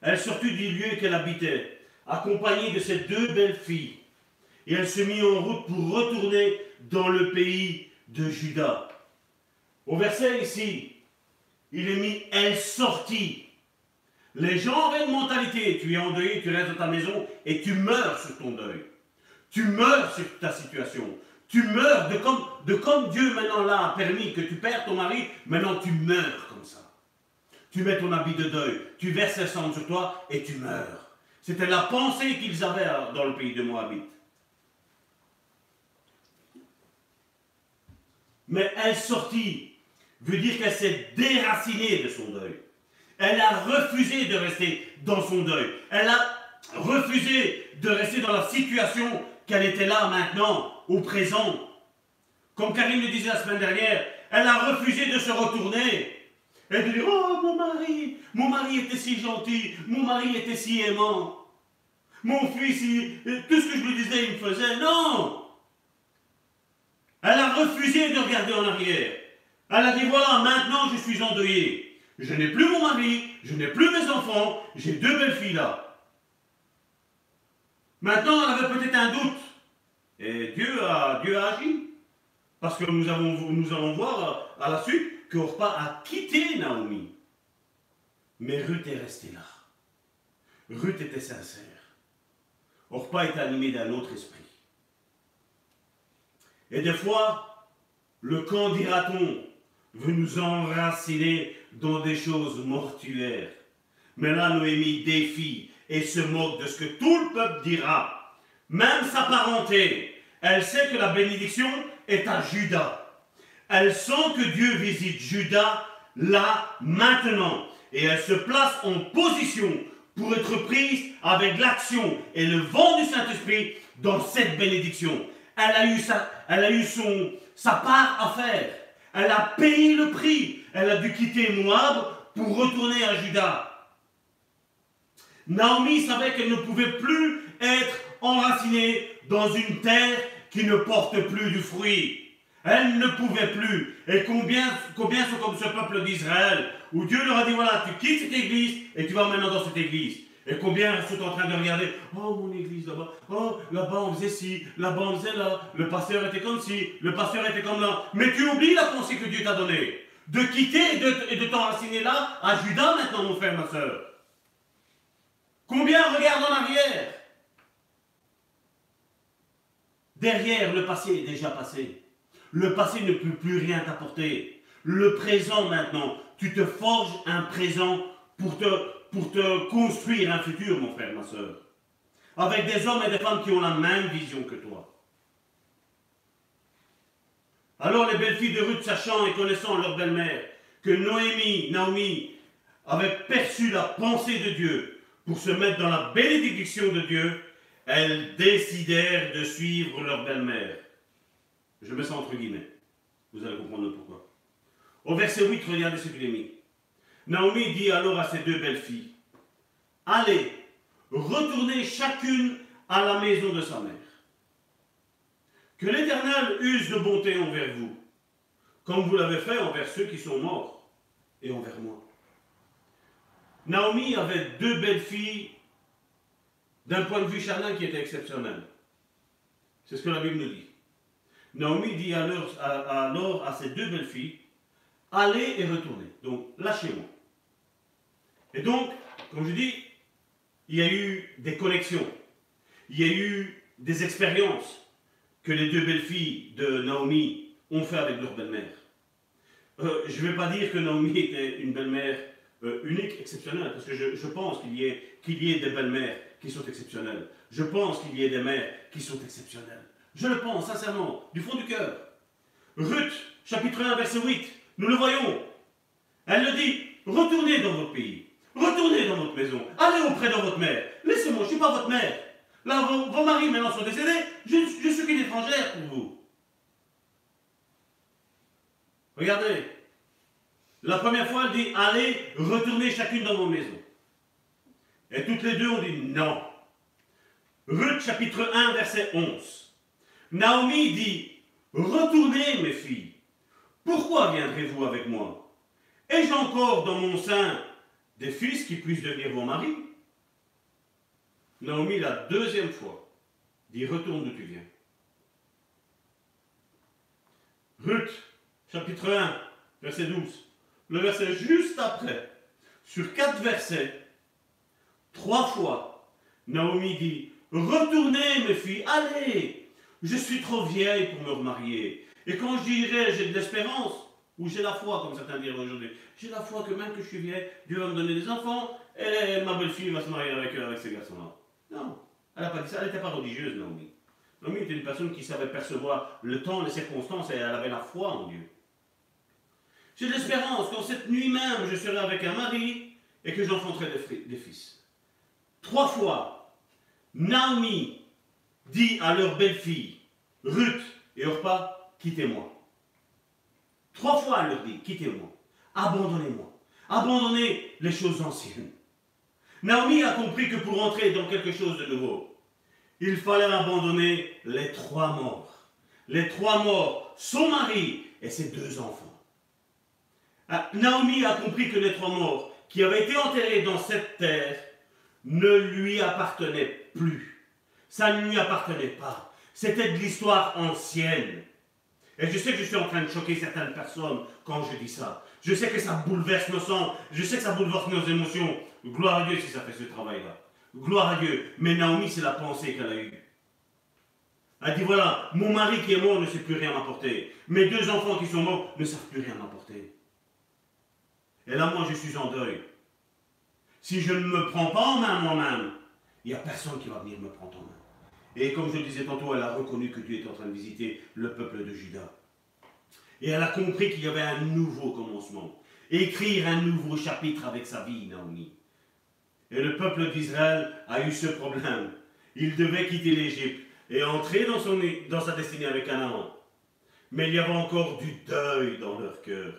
Elle sortit du lieu qu'elle habitait, accompagnée de ses deux belles filles, et elle se mit en route pour retourner dans le pays de Juda. Au verset ici, il est mis elle sortit les gens avaient une mentalité, tu es endeuillé, tu restes dans ta maison et tu meurs sur ton deuil. Tu meurs sur ta situation. Tu meurs de comme, de comme Dieu maintenant là a permis que tu perds ton mari, maintenant tu meurs comme ça. Tu mets ton habit de deuil, tu verses le sang sur toi et tu meurs. C'était la pensée qu'ils avaient dans le pays de Moabit. Mais elle sortit, veut dire qu'elle s'est déracinée de son deuil. Elle a refusé de rester dans son deuil. Elle a refusé de rester dans la situation qu'elle était là maintenant, au présent. Comme Karine le disait la semaine dernière, elle a refusé de se retourner et de dire Oh, mon mari, mon mari était si gentil, mon mari était si aimant. Mon fils, tout ce que je lui disais, il me faisait. Non Elle a refusé de regarder en arrière. Elle a dit Voilà, maintenant je suis endeuillée. Je n'ai plus mon mari, je n'ai plus mes enfants, j'ai deux belles filles là. Maintenant, elle avait peut-être un doute. Et Dieu a, agi. Parce que nous, allons voir à la suite que Orpa a quitté Naomi. Mais Ruth est restée là. Ruth était sincère. Orpa est animé d'un autre esprit. Et des fois, le camp dira-t-on veut nous enraciner dans des choses mortuaires. Mais là, Noémie défie et se moque de ce que tout le peuple dira. Même sa parenté, elle sait que la bénédiction est à Judas. Elle sent que Dieu visite Judas là, maintenant. Et elle se place en position pour être prise avec l'action et le vent du Saint-Esprit dans cette bénédiction. Elle a eu, sa, elle a eu son, sa part à faire. Elle a payé le prix. Elle a dû quitter Moab pour retourner à Juda. Naomi savait qu'elle ne pouvait plus être enracinée dans une terre qui ne porte plus du fruit. Elle ne pouvait plus. Et combien, combien sont comme ce peuple d'Israël, où Dieu leur a dit, voilà, tu quittes cette église et tu vas maintenant dans cette église. Et combien sont en train de regarder, oh mon église là-bas, oh là-bas on faisait ci, là-bas on faisait là, le pasteur était comme ci, le pasteur était comme là. Mais tu oublies la pensée que Dieu t'a donnée. De quitter et de, t'enraciner là à Judas maintenant, mon frère, ma soeur. Combien regardent en arrière? Derrière, le passé est déjà passé. Le passé ne peut plus rien t'apporter. Le présent maintenant, tu te forges un présent pour te, construire un futur, mon frère, ma soeur. Avec des hommes et des femmes qui ont la même vision que toi. Alors les belles filles de Ruth, sachant et connaissant leur belle-mère, que Noémie, Naomi, avait perçu la pensée de Dieu pour se mettre dans la bénédiction de Dieu, elles décidèrent de suivre leur belle-mère. Je mets ça entre guillemets. Vous allez comprendre pourquoi. Au verset 8, regardez ce qu'il est. Naomi dit alors à ses deux belles filles, Allez, retournez chacune à la maison de sa mère. Que l'Éternel use de bonté envers vous, comme vous l'avez fait envers ceux qui sont morts et envers moi. Naomi avait deux belles filles d'un point de vue charnel qui était exceptionnel. C'est ce que la Bible nous dit. Naomi dit alors à, ses deux belles filles, allez et retournez. Donc, lâchez-moi. Et donc, comme je dis, il y a eu des connexions. Il y a eu des expériences que les deux belles filles de Naomi ont fait avec leur belle-mère. Euh, je ne vais pas dire que Naomi était une belle-mère euh, unique, exceptionnelle, parce que je, pense qu'il y, ait, y ait des belles-mères qui sont exceptionnelles. Je pense qu'il y ait des mères qui sont exceptionnelles. Je le pense, sincèrement, du fond du cœur. Ruth, chapitre 1, verset 8, nous le voyons. Elle le dit, retournez dans votre pays, retournez dans votre maison, allez auprès de votre mère. Laissez-moi, je ne suis pas votre mère. Là, vos, maris maintenant sont décédés, je, je suis qu'une étrangère pour vous. Regardez, la première fois, elle dit, allez, retournez chacune dans vos maisons. Et toutes les deux ont dit non. Ruth chapitre 1 verset 11. Naomi dit, retournez mes filles. Pourquoi viendrez-vous avec moi? Ai-je encore dans mon sein des fils qui puissent devenir vos maris? Naomi, la deuxième fois, dit, retourne d'où tu viens. Ruth, chapitre 1, verset 12. Le verset juste après, sur quatre versets, Trois fois, Naomi dit, retournez mes filles, allez, Je suis trop vieille pour me remarier. Et quand je dirais j'ai de l'espérance, ou j'ai la foi, comme certains diront aujourd'hui, j'ai la foi que même que je suis vieille, Dieu va me donner des enfants, et ma belle-fille va se marier avec, euh, avec ces garçons-là. Non, elle n'a pas dit ça, elle n'était pas religieuse, Naomi. Naomi était une personne qui savait percevoir le temps, les circonstances, et elle avait la foi en Dieu. J'ai l'espérance qu'en cette nuit même, je serai avec un mari et que j'enfanterai des fils. Trois fois, Naomi dit à leur belle-fille, Ruth et Orpa, quittez-moi. Trois fois, elle leur dit, quittez-moi, abandonnez-moi, abandonnez les choses anciennes. Naomi a compris que pour entrer dans quelque chose de nouveau, il fallait abandonner les trois morts. Les trois morts, son mari et ses deux enfants. Ah, Naomi a compris que les trois morts qui avaient été enterrés dans cette terre ne lui appartenaient plus. Ça ne lui appartenait pas. C'était de l'histoire ancienne. Et je sais que je suis en train de choquer certaines personnes quand je dis ça. Je sais que ça bouleverse nos sens. Je sais que ça bouleverse nos émotions. Gloire à Dieu si ça fait ce travail-là. Gloire à Dieu. Mais Naomi, c'est la pensée qu'elle a eue. Elle dit voilà, mon mari qui est mort ne sait plus rien m'apporter. Mes deux enfants qui sont morts ne savent plus rien m'apporter. Et là, moi, je suis en deuil. Si je ne me prends pas en main moi-même, il n'y a personne qui va venir me prendre en main. Et comme je le disais tantôt, elle a reconnu que Dieu était en train de visiter le peuple de Juda. Et elle a compris qu'il y avait un nouveau commencement. Écrire un nouveau chapitre avec sa vie, Naomi. Et le peuple d'Israël a eu ce problème. Il devait quitter l'Égypte et entrer dans, dans sa destinée avec Canaan. Mais il y avait encore du deuil dans leur cœur.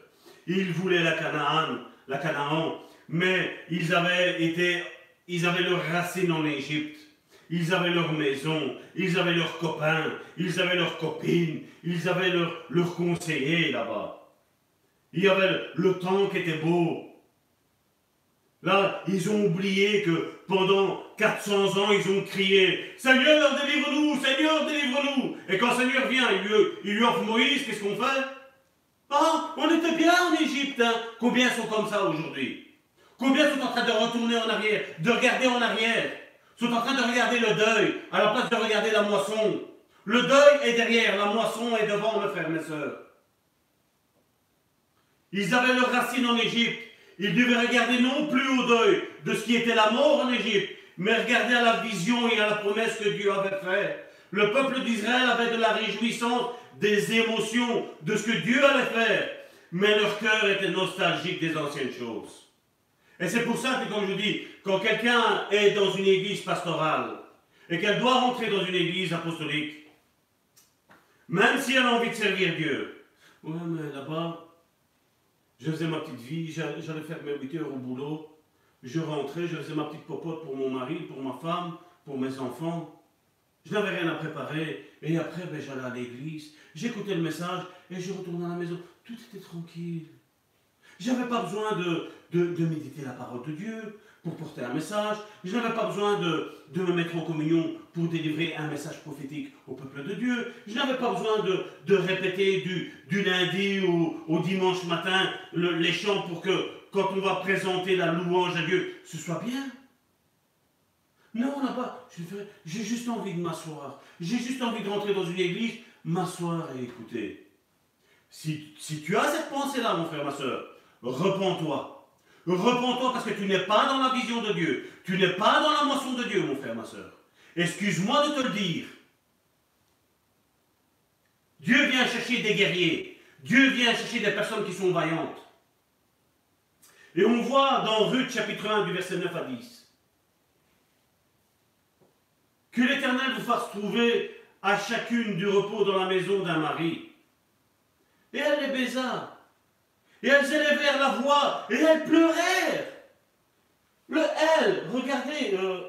Ils voulaient la Canaan, la Canaan, mais ils avaient été, ils avaient leurs racines en Égypte. Ils avaient leur maison, ils avaient leurs copains, ils avaient leurs copines, ils avaient leurs leur conseillers là-bas. Il y avait le temps qui était beau. Là, ils ont oublié que pendant 400 ans, ils ont crié Seigneur, délivre-nous, Seigneur, délivre-nous. Et quand Seigneur vient, il lui, il lui offre Moïse, qu'est-ce qu'on fait? Ah, on était bien en Égypte. Hein. Combien sont comme ça aujourd'hui? Combien sont en train de retourner en arrière, de regarder en arrière? Sont en train de regarder le deuil à la place de regarder la moisson. Le deuil est derrière, la moisson est devant, mes frères, mes soeurs. Ils avaient leurs racines en Égypte. Ils devaient regarder non plus au deuil de ce qui était la mort en Égypte, mais regarder à la vision et à la promesse que Dieu avait faite. Le peuple d'Israël avait de la réjouissance, des émotions, de ce que Dieu allait faire, mais leur cœur était nostalgique des anciennes choses. Et c'est pour ça que, comme je dis, quand quelqu'un est dans une église pastorale et qu'elle doit rentrer dans une église apostolique, même si elle a envie de servir Dieu, ouais, mais là-bas, je faisais ma petite vie, j'allais faire mes 8 heures au boulot, je rentrais, je faisais ma petite popote pour mon mari, pour ma femme, pour mes enfants. Je n'avais rien à préparer. Et après, ben, j'allais à l'église, j'écoutais le message et je retournais à la maison. Tout était tranquille. Je n'avais pas besoin de, méditer la parole de Dieu pour porter un message. Je n'avais pas besoin de, me mettre en communion pour délivrer un message prophétique au peuple de Dieu. Je n'avais pas besoin de, répéter du, lundi au, dimanche matin les chants pour que quand on va présenter la louange à Dieu, ce soit bien. Non, pas. J'ai juste envie de m'asseoir. J'ai juste envie de rentrer dans une église, m'asseoir et écouter. Si, tu as cette pensée-là, mon frère, ma soeur, repends-toi. Repends-toi parce que tu n'es pas dans la vision de Dieu. Tu n'es pas dans la moisson de Dieu, mon frère, ma soeur. Excuse-moi de te le dire. Dieu vient chercher des guerriers. Dieu vient chercher des personnes qui sont vaillantes. Et on voit dans Ruth chapitre 1 du verset 9 à 10 que l'Éternel vous fasse trouver à chacune du repos dans la maison d'un mari. Et elle les baisa et elles élevèrent la voix et elles pleurèrent. Le L, regardez, euh,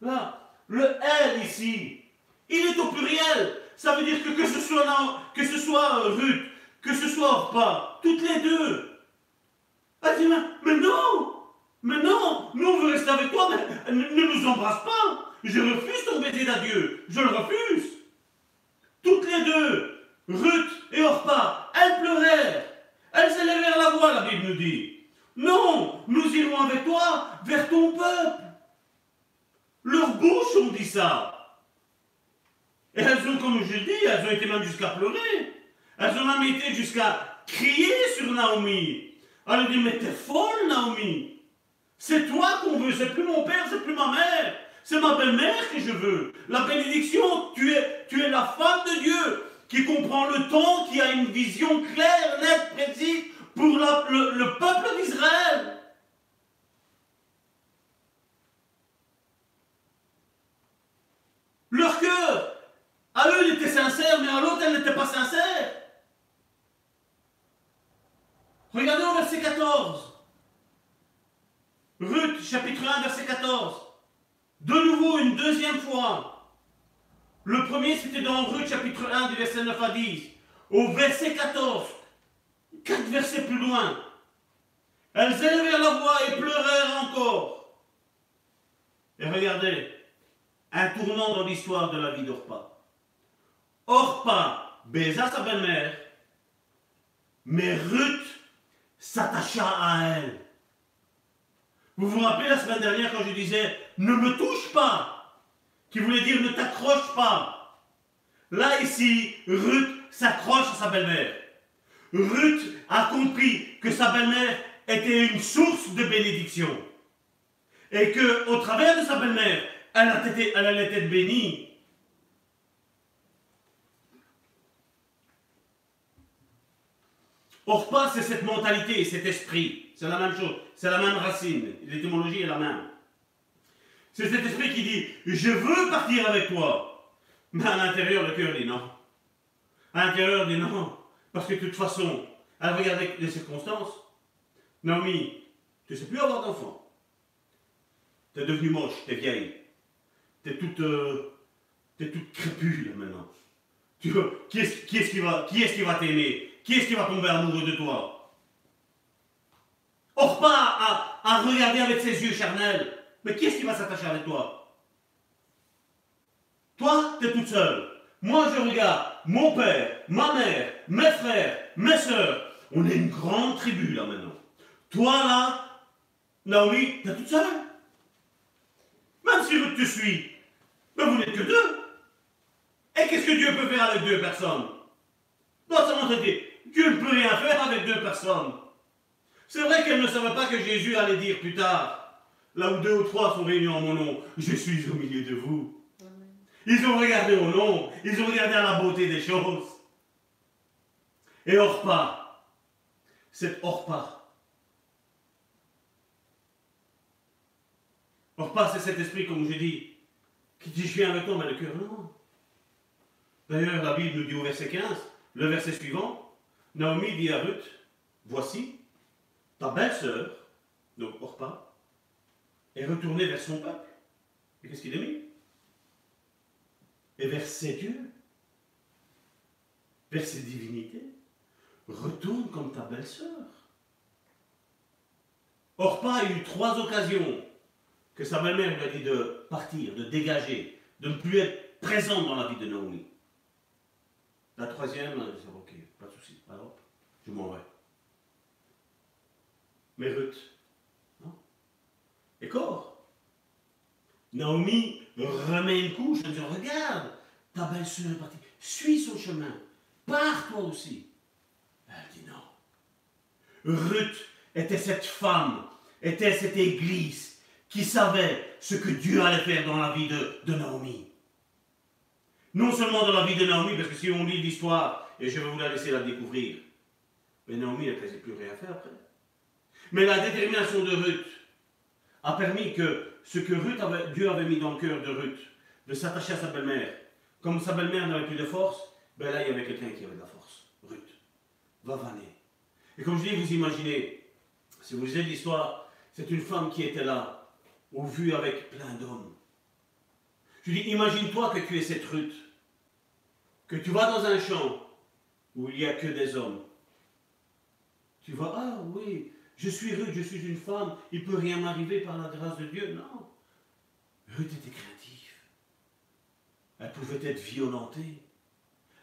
là, le L ici, il est au pluriel. Ça veut dire que que ce soit, que ce soit euh, Ruth, que ce soit Orpa, toutes les deux. Elle dit, mais, non, mais non, nous on veut rester avec toi, mais ne, nous embrasse pas. Je refuse ton baiser d'adieu, je le refuse. Toutes les deux, Ruth et Orpa, elles pleurèrent. Elles élevèrent la voix, la Bible nous dit. Non, nous irons avec toi vers ton peuple. Leur bouche ont dit ça. Et elles ont, comme je dis, elles ont été même jusqu'à pleurer. Elles ont même été jusqu'à crier sur Naomi. Elle a dit, mais t'es folle, Naomi. C'est toi qu'on veut, c'est plus mon père, c'est plus ma mère. C'est ma belle-mère que je veux. La bénédiction, tu es, la femme de Dieu qui comprend le temps, qui a une vision claire, nette, précise pour le peuple d'Israël. Leur cœur, à eux, il était sincère, mais à l'autre, elle n'était pas sincère. Regardez au verset 14. Ruth, chapitre 1, verset 14. De nouveau, une deuxième fois. Le premier, c'était dans Ruth, chapitre 1, du verset 9 à 10. Au verset 14, quatre versets plus loin, elles élevèrent la voix et pleurèrent encore. Et regardez, un tournant dans l'histoire de la vie d'Orpa. Orpa baisa sa belle-mère, mais Ruth s'attacha à elle. Vous vous rappelez la semaine dernière quand je disais ne me touche pas, qui voulait dire ne t'accroche pas. Là ici, Ruth s'accroche à sa belle-mère. Ruth a compris que sa belle-mère était une source de bénédiction. Et que au travers de sa belle-mère, elle, allait être bénie. Orpa, c'est cette mentalité, cet esprit. C'est la même chose. C'est la même racine. L'étymologie est la même. C'est cet esprit qui dit Je veux partir avec toi. Mais à l'intérieur, le cœur dit non. À l'intérieur, dit non. Parce que de toute façon, elle regarde les circonstances. Naomi, tu ne sais plus avoir d'enfant. Tu es devenue moche, tu es vieille. Tu es toute, euh, es toute crépue là maintenant. Tu, qui est-ce qui, va, qui, est qui va t'aimer? Qui est-ce qui va tomber amoureux de toi? Or pas à regarder avec ses yeux charnels. Mais qui est-ce qui va s'attacher avec toi? Toi, tu es toute seule. Moi, je regarde mon père, ma mère, mes frères, mes soeurs. On est une grande tribu là maintenant. Toi là, Naomi, t'es toute seule. Même si je te suis, mais vous n'êtes que deux. Et qu'est-ce que Dieu peut faire avec deux personnes? Non seulement dit, Dieu ne peut rien faire avec deux personnes. C'est vrai qu'elle ne savait pas que Jésus allait dire plus tard, là où deux ou trois sont réunis en mon nom, je suis au milieu de vous. Ils ont regardé au nom, ils ont regardé à la beauté des choses. Et Orpa, c'est Orpa. Orpa, c'est cet esprit, comme je dis, qui dit je viens avec toi, mais le cœur non. D'ailleurs, la Bible nous dit au verset 15, le verset suivant, Naomi dit à Ruth, voici, ta belle-sœur, donc Orpa, est retournée vers son peuple. Et qu'est-ce qu'il a mis? Et vers ses dieux, vers ses divinités. Retourne comme ta belle-sœur. Orpa a eu trois occasions que sa belle-mère lui a dit de partir, de dégager, de ne plus être présente dans la vie de Naomi. La troisième, elle dit Ok, pas de souci, alors je m'en vais. Mais Ruth, Corps Naomi remet une couche en disant Regarde, ta belle-sœur est partie, suis son chemin, pars toi aussi. Elle dit non. Ruth était cette femme, était cette église qui savait ce que Dieu allait faire dans la vie de, Naomi. Non seulement dans la vie de Naomi, parce que si on lit l'histoire, et je vais vous la laisser la découvrir, mais Naomi n'a plus rien faire après. Mais la détermination de Ruth a permis que ce que Ruth Dieu avait mis dans le cœur de Ruth, de s'attacher à sa belle-mère, comme sa belle-mère n'avait plus de force, ben là il y avait quelqu'un qui avait de la force. Ruth. Va vanner. Et comme je dis, vous imaginez, si vous lisez l'histoire, c'est une femme qui était là, au vu avec plein d'hommes. Je dis, imagine-toi que tu es cette Ruth, que tu vas dans un champ où il n'y a que des hommes. Tu vas, ah oui, je suis Ruth, je suis une femme, il ne peut rien m'arriver par la grâce de Dieu. Non. Ruth était craintive. Elle pouvait être violentée.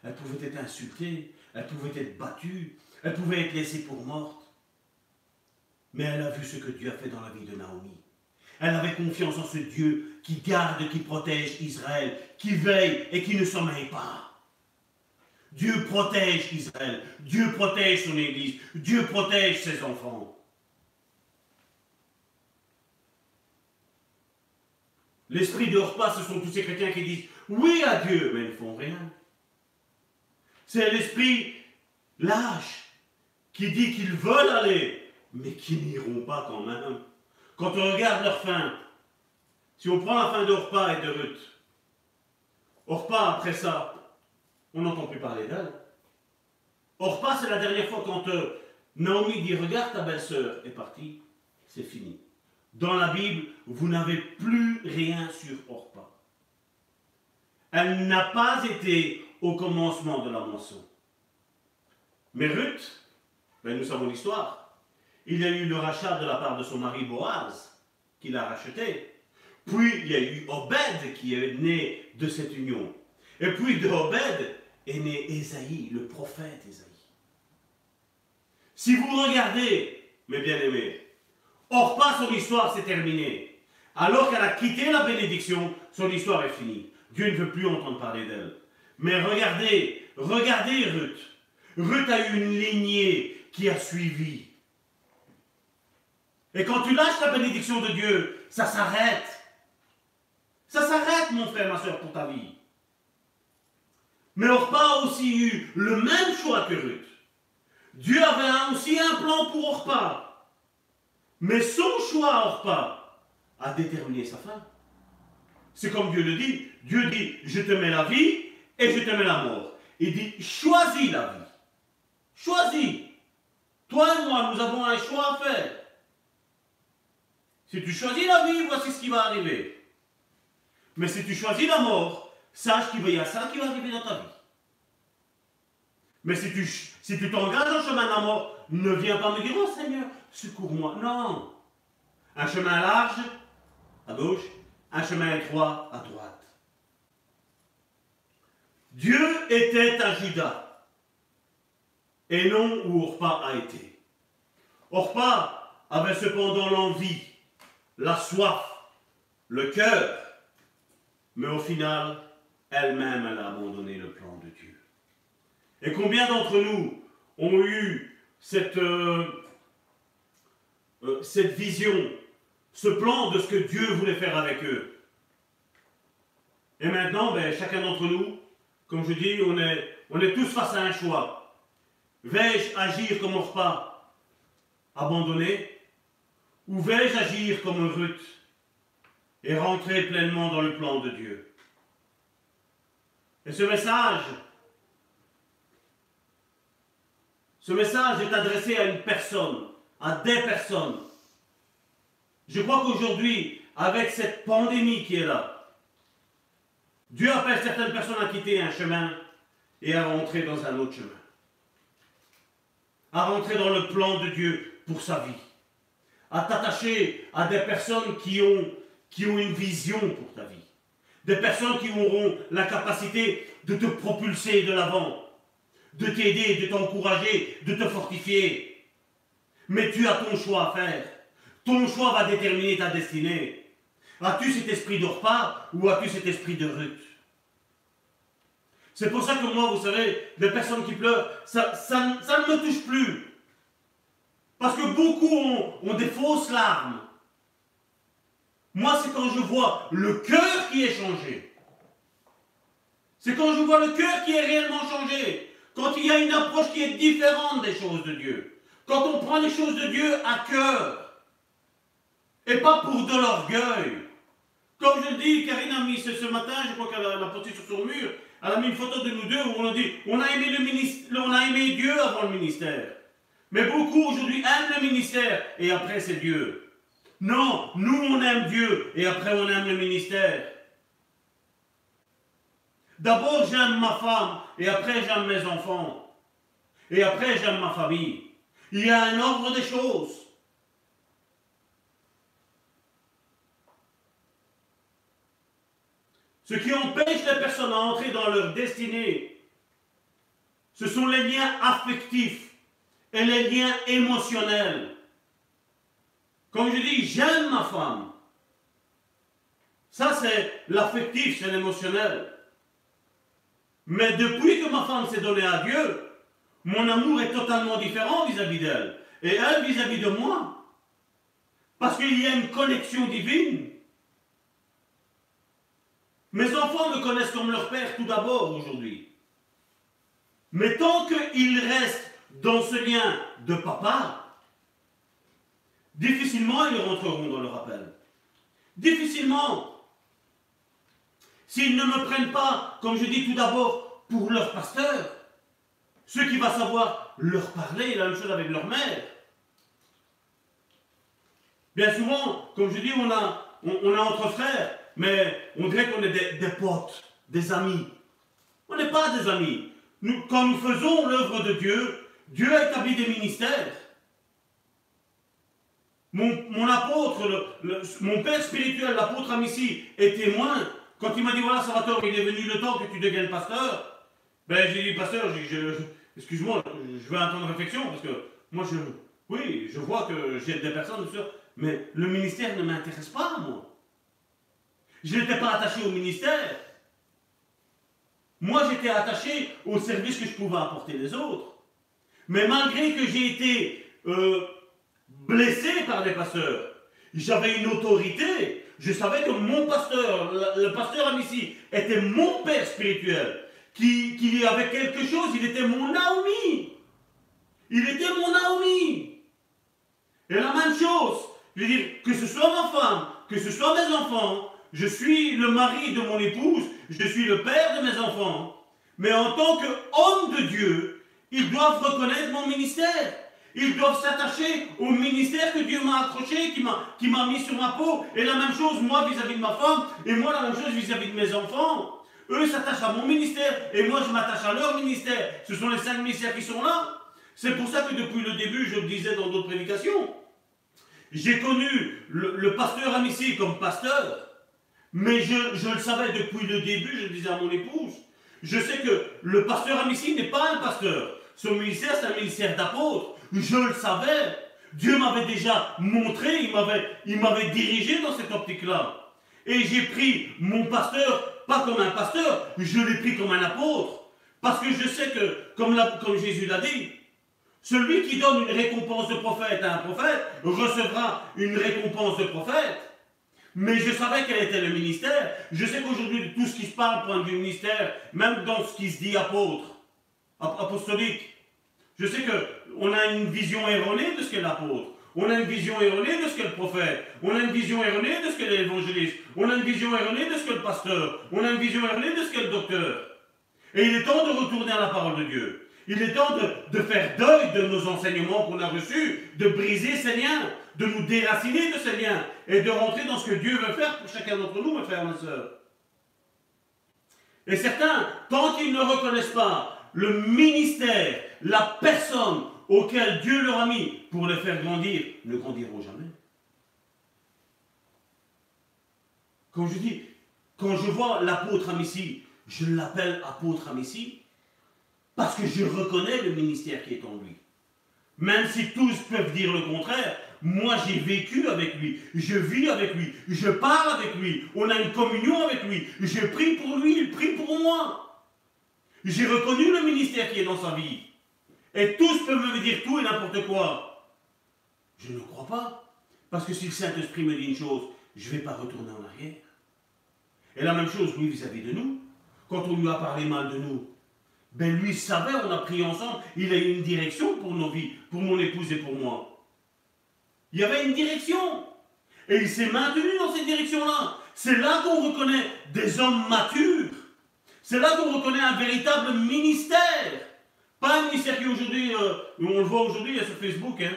Elle pouvait être insultée. Elle pouvait être battue. Elle pouvait être laissée pour morte. Mais elle a vu ce que Dieu a fait dans la vie de Naomi. Elle avait confiance en ce Dieu qui garde, qui protège Israël, qui veille et qui ne sommeille pas. Dieu protège Israël, Dieu protège son Église, Dieu protège ses enfants. L'esprit de repas, ce sont tous ces chrétiens qui disent oui à Dieu, mais ils ne font rien. C'est l'esprit lâche qui dit qu'ils veulent aller, mais qui n'iront pas quand même. Quand on regarde leur fin, si on prend la fin d'Orpa et de Ruth, Orpa, après ça, on n'entend plus parler d'elle. Orpa, c'est la dernière fois quand euh, Naomi dit Regarde ta belle-sœur est partie, c'est fini. Dans la Bible, vous n'avez plus rien sur Orpa. Elle n'a pas été au commencement de la moisson. Mais Ruth, ben nous savons l'histoire. Il y a eu le rachat de la part de son mari Boaz, qui l'a racheté. Puis il y a eu Obed qui est né de cette union. Et puis de est né Ésaïe, le prophète Ésaïe. Si vous regardez, mes bien-aimés, Orpa, son histoire s'est terminée. Alors qu'elle a quitté la bénédiction, son histoire est finie. Dieu ne veut plus entendre parler d'elle. Mais regardez, regardez Ruth. Ruth a eu une lignée qui a suivi. Et quand tu lâches la bénédiction de Dieu, ça s'arrête. Ça s'arrête, mon frère, ma soeur, pour ta vie. Mais Orpa a aussi eu le même choix que Ruth. Dieu avait aussi un plan pour Orpa. Mais son choix, Orpa, a déterminé sa fin. C'est comme Dieu le dit. Dieu dit, je te mets la vie et je te mets la mort. Il dit, choisis la vie. Choisis. Toi et moi, nous avons un choix à faire. Si tu choisis la vie, voici ce qui va arriver. Mais si tu choisis la mort, sache qu'il y a ça qui va arriver dans ta vie. Mais si tu si tu t'engages en chemin de la mort, ne viens pas me dire, oh Seigneur, secours-moi. Non. Un chemin large, à gauche, un chemin étroit, à droite. Dieu était à Judas, et non où Orpa a été. Orpa avait cependant l'envie, la soif, le cœur, mais au final, elle-même, elle a abandonné le plan. Et combien d'entre nous ont eu cette, euh, euh, cette vision, ce plan de ce que Dieu voulait faire avec eux? Et maintenant, ben, chacun d'entre nous, comme je dis, on est, on est tous face à un choix. Vais-je agir comme Orpa, abandonné, ou vais-je agir comme Ruth et rentrer pleinement dans le plan de Dieu? Et ce message, ce message est adressé à une personne, à des personnes. Je crois qu'aujourd'hui, avec cette pandémie qui est là, Dieu appelle certaines personnes à quitter un chemin et à rentrer dans un autre chemin. À rentrer dans le plan de Dieu pour sa vie. À t'attacher à des personnes qui ont, qui ont une vision pour ta vie. Des personnes qui auront la capacité de te propulser de l'avant, de t'aider, de t'encourager, de te fortifier. Mais tu as ton choix à faire. Ton choix va déterminer ta destinée. As-tu cet esprit de repas ou as-tu cet esprit de Ruth? C'est pour ça que moi, vous savez, les personnes qui pleurent, ça, ça, ne me touche plus. Parce que beaucoup ont, ont des fausses larmes. Moi, c'est quand je vois le cœur qui est changé. C'est quand je vois le cœur qui est réellement changé. Quand il y a une approche qui est différente des choses de Dieu. Quand on prend les choses de Dieu à cœur. Et pas pour de l'orgueil. Comme je dis, Karine a mis ce, matin, je crois qu'elle a posté sur son mur, elle a mis une photo de nous deux où on a dit on le ministère, on a aimé Dieu avant le ministère. Mais beaucoup aujourd'hui aiment le ministère et après c'est Dieu. Non, nous on aime Dieu et après on aime le ministère. D'abord j'aime ma femme et après j'aime mes enfants. Et après j'aime ma famille. Il y a un ordre des choses. Ce qui empêche les personnes à entrer dans leur destinée, ce sont les liens affectifs et les liens émotionnels. Comme je dis, j'aime ma femme, Ça, c'est l'affectif, c'est l'émotionnel. Mais depuis que ma femme s'est donnée à Dieu, mon amour est totalement différent vis-à-vis d'elle. Et elle vis-à-vis de moi. Parce qu'il y a une connexion divine. Mes enfants me connaissent comme leur père tout d'abord aujourd'hui. Mais tant qu'ils restent dans ce lien de papa, difficilement ils rentreront dans le rappel. Difficilement. S'ils ne me prennent pas, comme je dis tout d'abord, pour leur pasteur, ceux qui va savoir leur parler, la même chose avec leur mère. Bien souvent, comme je dis, on a, on, entre frères, mais on dirait qu'on est des, potes, des amis. On n'est pas des amis. Quand nous faisons l'œuvre de Dieu, Dieu a établi des ministères. Mon, apôtre, mon père spirituel, l'apôtre Amici, est témoin. Quand il m'a dit voilà, Salvatore, il est venu le temps que tu deviennes pasteur. Ben, j'ai dit, pasteur, excuse-moi, je vais attendre réflexion, parce que moi, je, oui, je vois que j'ai des personnes, mais le ministère ne m'intéresse pas, moi. Je n'étais pas attaché au ministère. Moi, j'étais attaché au service que je pouvais apporter les autres. Mais malgré que j'ai été euh, blessé par des pasteurs. J'avais une autorité. Je savais que mon pasteur, le pasteur Amici, était mon père spirituel. Qu'il y avait quelque chose, il était mon Naomi. Il était mon Naomi. Et la même chose, je veux dire, que ce soit ma femme, que ce soit mes enfants, je suis le mari de mon épouse, je suis le père de mes enfants. Mais en tant qu'homme de Dieu, ils doivent reconnaître mon ministère. Ils doivent s'attacher au ministère que Dieu m'a accroché, qui m'a, qui m'a mis sur ma peau. Et la même chose, moi, vis-à-vis de ma femme, et moi, la même chose vis-à-vis de mes enfants. Eux s'attachent à mon ministère, et moi, je m'attache à leur ministère. Ce sont les cinq ministères qui sont là. C'est pour ça que depuis le début, je le disais dans d'autres prédications, j'ai connu le, pasteur Amici comme pasteur, mais je, je, le savais depuis le début, je le disais à mon épouse. Je sais que le pasteur Amici n'est pas un pasteur. Son ministère, c'est un ministère d'apôtre. Je le savais. Dieu m'avait déjà montré, il m'avait, il m'avait dirigé dans cette optique-là. Et j'ai pris mon pasteur, pas comme un pasteur, je l'ai pris comme un apôtre. Parce que je sais que, comme, comme Jésus l'a dit, celui qui donne une récompense de prophète à un prophète recevra une récompense de prophète. Mais je savais quel était le ministère. Je sais qu'aujourd'hui, tout ce qui se parle point du ministère, même dans ce qui se dit apôtre, apostolique, je sais qu'on a une vision erronée de ce qu'est l'apôtre. On a une vision erronée de ce qu'est le prophète. On a une vision erronée de ce qu'est l'évangéliste. On a une vision erronée de ce qu'est le pasteur. On a une vision erronée de ce qu'est le docteur. Et il est temps de retourner à la parole de Dieu. Il est temps de, de faire deuil de nos enseignements qu'on a reçus, de briser ces liens, de nous déraciner de ces liens et de rentrer dans ce que Dieu veut faire pour chacun d'entre nous, mes frères et mes sœurs. Et certains, tant qu'ils ne reconnaissent pas le ministère, la personne auquel Dieu leur a mis pour les faire grandir, ne grandiront jamais. Quand je dis, quand je vois l'apôtre Amici, je l'appelle apôtre Amici parce que je reconnais le ministère qui est en lui. Même si tous peuvent dire le contraire, moi j'ai vécu avec lui, je vis avec lui, je parle avec lui, on a une communion avec lui, je prie pour lui, il prie pour moi. J'ai reconnu le ministère qui est dans sa vie. Et tous peuvent me dire tout et n'importe quoi. Je ne crois pas. Parce que si le Saint-Esprit me dit une chose, je ne vais pas retourner en arrière. Et la même chose, lui, vis-à-vis de nous. Quand on lui a parlé mal de nous, ben lui savait, on a pris ensemble, il a eu une direction pour nos vies, pour mon épouse et pour moi. Il y avait une direction. Et il s'est maintenu dans cette direction-là. C'est là qu'on reconnaît des hommes matures c'est là qu'on reconnaît un véritable ministère. Pas un ministère qui aujourd'hui, euh, on le voit aujourd'hui, sur Facebook. Hein.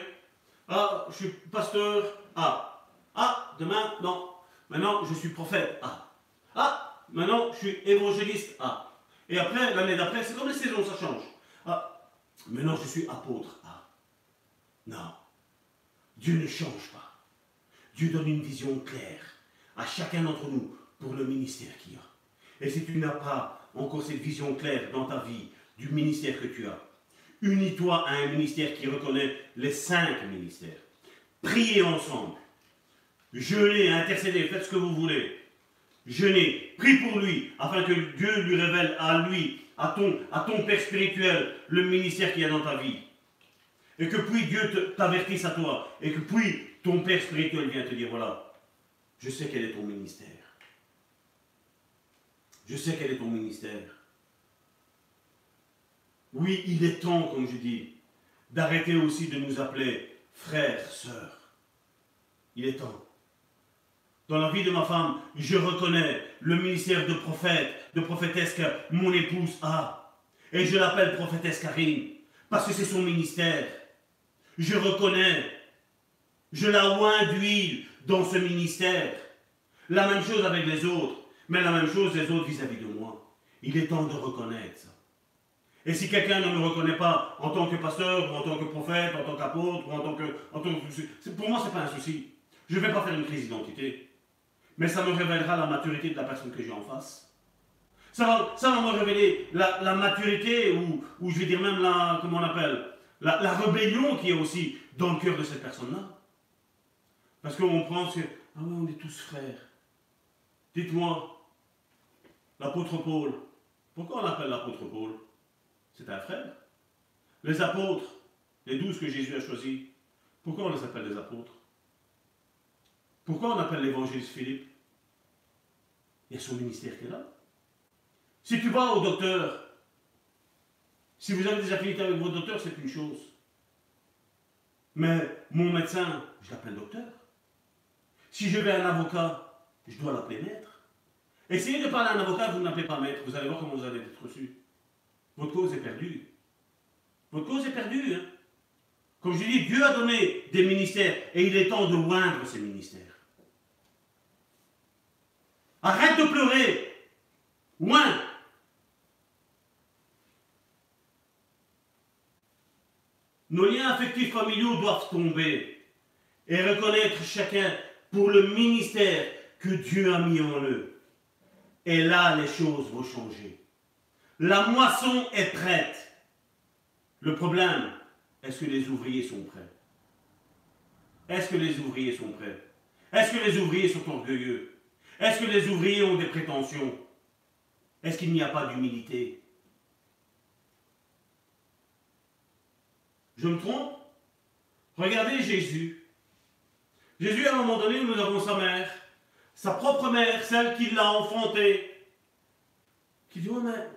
Ah, je suis pasteur. Ah. Ah, demain, non. Maintenant, je suis prophète. Ah. Ah, maintenant, je suis évangéliste. Ah. Et après, l'année d'après, c'est comme les saisons, ça change. Ah. Maintenant, je suis apôtre. Ah. Non. Dieu ne change pas. Dieu donne une vision claire à chacun d'entre nous pour le ministère qu'il y a. Et si tu n'as pas encore cette vision claire dans ta vie du ministère que tu as. Unis-toi à un ministère qui reconnaît les cinq ministères. Priez ensemble. Jeûnez, intercédez, faites ce que vous voulez. jeûné, prie pour lui, afin que Dieu lui révèle à lui, à ton, à ton Père spirituel, le ministère qu'il y a dans ta vie. Et que puis Dieu t'avertisse à toi, et que puis ton Père spirituel vient te dire, voilà, je sais quel est ton ministère. Je sais quel est ton ministère. Oui, il est temps, comme je dis, d'arrêter aussi de nous appeler frères, sœurs. Il est temps. Dans la vie de ma femme, je reconnais le ministère de prophète, de prophétesse que mon épouse a. Et je l'appelle prophétesse Karine, parce que c'est son ministère. Je reconnais, je la oins d'huile dans ce ministère. La même chose avec les autres, mais la même chose les autres vis-à-vis de moi. Il est temps de reconnaître ça. Et si quelqu'un ne me reconnaît pas en tant que pasteur, ou en tant que prophète, en tant qu'apôtre, ou en tant que... Pour moi, ce n'est pas un souci. Je ne vais pas faire une crise d'identité. Mais ça me révélera la maturité de la personne que j'ai en face. Ça va, me révéler la, maturité, ou, ou, je vais dire même la, comment on appelle, la, la rébellion qui est aussi dans le cœur de cette personne-là. Parce qu'on pense que, ah oui, on est tous frères. Dites-moi, l'apôtre Paul, pourquoi on appelle l'apôtre Paul? C'est un frère. Les apôtres, les douze que Jésus a choisis, pourquoi on les appelle les apôtres? Pourquoi on appelle l'évangéliste Philippe? Il y a son ministère qui est là. Si tu vas au docteur, si vous avez des affinités avec votre docteur, c'est une chose. Mais mon médecin, je l'appelle docteur. Si je vais à un avocat, je dois l'appeler maître. Essayez de parler à un avocat, vous ne l'appelez pas maître, vous allez voir comment vous allez être reçu. Votre cause est perdue. Votre cause est perdue. Hein. Comme je dis, Dieu a donné des ministères et il est temps de moindre ces ministères. Arrête de pleurer. Oint. Nos liens affectifs familiaux doivent tomber et reconnaître chacun pour le ministère que Dieu a mis en eux. Et là, les choses vont changer. La moisson est prête. Le problème, est-ce que les ouvriers sont prêts? Est-ce que les ouvriers sont prêts? Est-ce que les ouvriers sont orgueilleux? Est-ce que les ouvriers ont des prétentions? Est-ce qu'il n'y a pas d'humilité? Je me trompe? Regardez Jésus. Jésus, à un moment donné, nous avons sa mère, sa propre mère, celle qui l'a enfanté, qui dit, oh, mais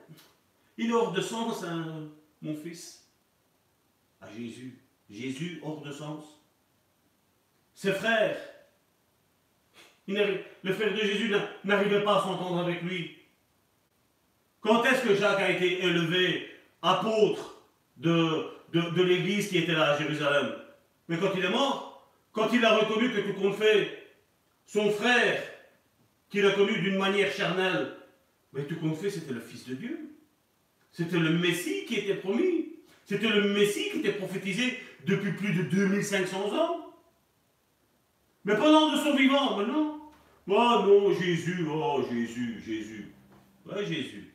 il est hors de sens, hein, mon fils. À Jésus. Jésus hors de sens. Ses frères, le frère de Jésus n'arrivait pas à s'entendre avec lui. Quand est-ce que Jacques a été élevé apôtre de, de l'église qui était là à Jérusalem? Mais quand il est mort, quand il a reconnu que tout compte fait, son frère, qu'il a connu d'une manière charnelle, mais tout compte fait, c'était le Fils de Dieu. C'était le Messie qui était promis. C'était le Messie qui était prophétisé depuis plus de 2500 ans. Mais pendant de son vivant, maintenant, oh non, Jésus, oh Jésus, Jésus. Ouais, Jésus.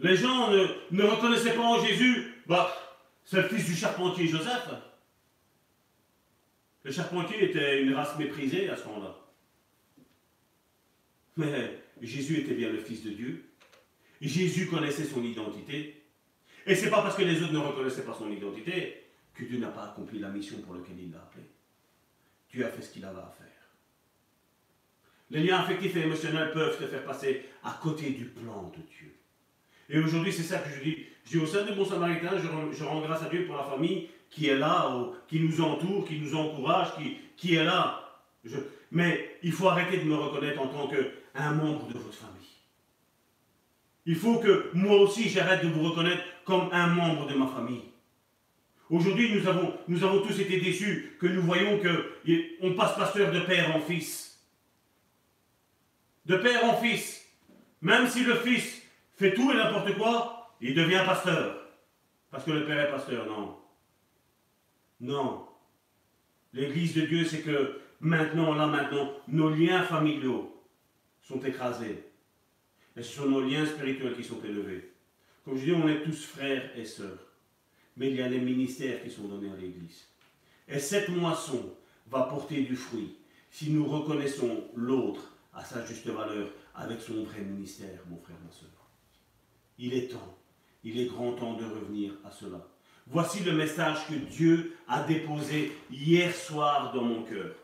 Les gens ne, reconnaissaient pas en Jésus, bah, c'est le fils du charpentier Joseph. Le charpentier était une race méprisée à ce moment-là. Mais Jésus était bien le Fils de Dieu. Jésus connaissait son identité. Et c'est pas parce que les autres ne reconnaissaient pas son identité que Dieu n'a pas accompli la mission pour laquelle il l'a appelé. Dieu a fait ce qu'il avait à faire. Les liens affectifs et émotionnels peuvent te faire passer à côté du plan de Dieu. Et aujourd'hui, c'est ça que je dis. Je dis au sein du Bon Samaritain, je rends grâce à Dieu pour la famille qui est là, qui nous entoure, qui nous encourage, qui, qui est là. mais il faut arrêter de me reconnaître en tant qu'un membre de votre famille. Il faut que moi aussi j'arrête de vous reconnaître comme un membre de ma famille. Aujourd'hui, nous avons, tous été déçus que nous voyons qu'on passe pasteur de père en fils. De père en fils. Même si le fils fait tout et n'importe quoi, il devient pasteur. Parce que le père est pasteur, non. Non. L'Église de Dieu, c'est que maintenant, là, maintenant, nos liens familiaux sont écrasés. Et ce sont nos liens spirituels qui sont élevés. Comme je dis, on est tous frères et sœurs. Mais il y a les ministères qui sont donnés à l'Église. Et cette moisson va porter du fruit si nous reconnaissons l'autre à sa juste valeur avec son vrai ministère, mon frère, ma soeur. Il est temps, il est grand temps de revenir à cela. Voici le message que Dieu a déposé hier soir dans mon cœur.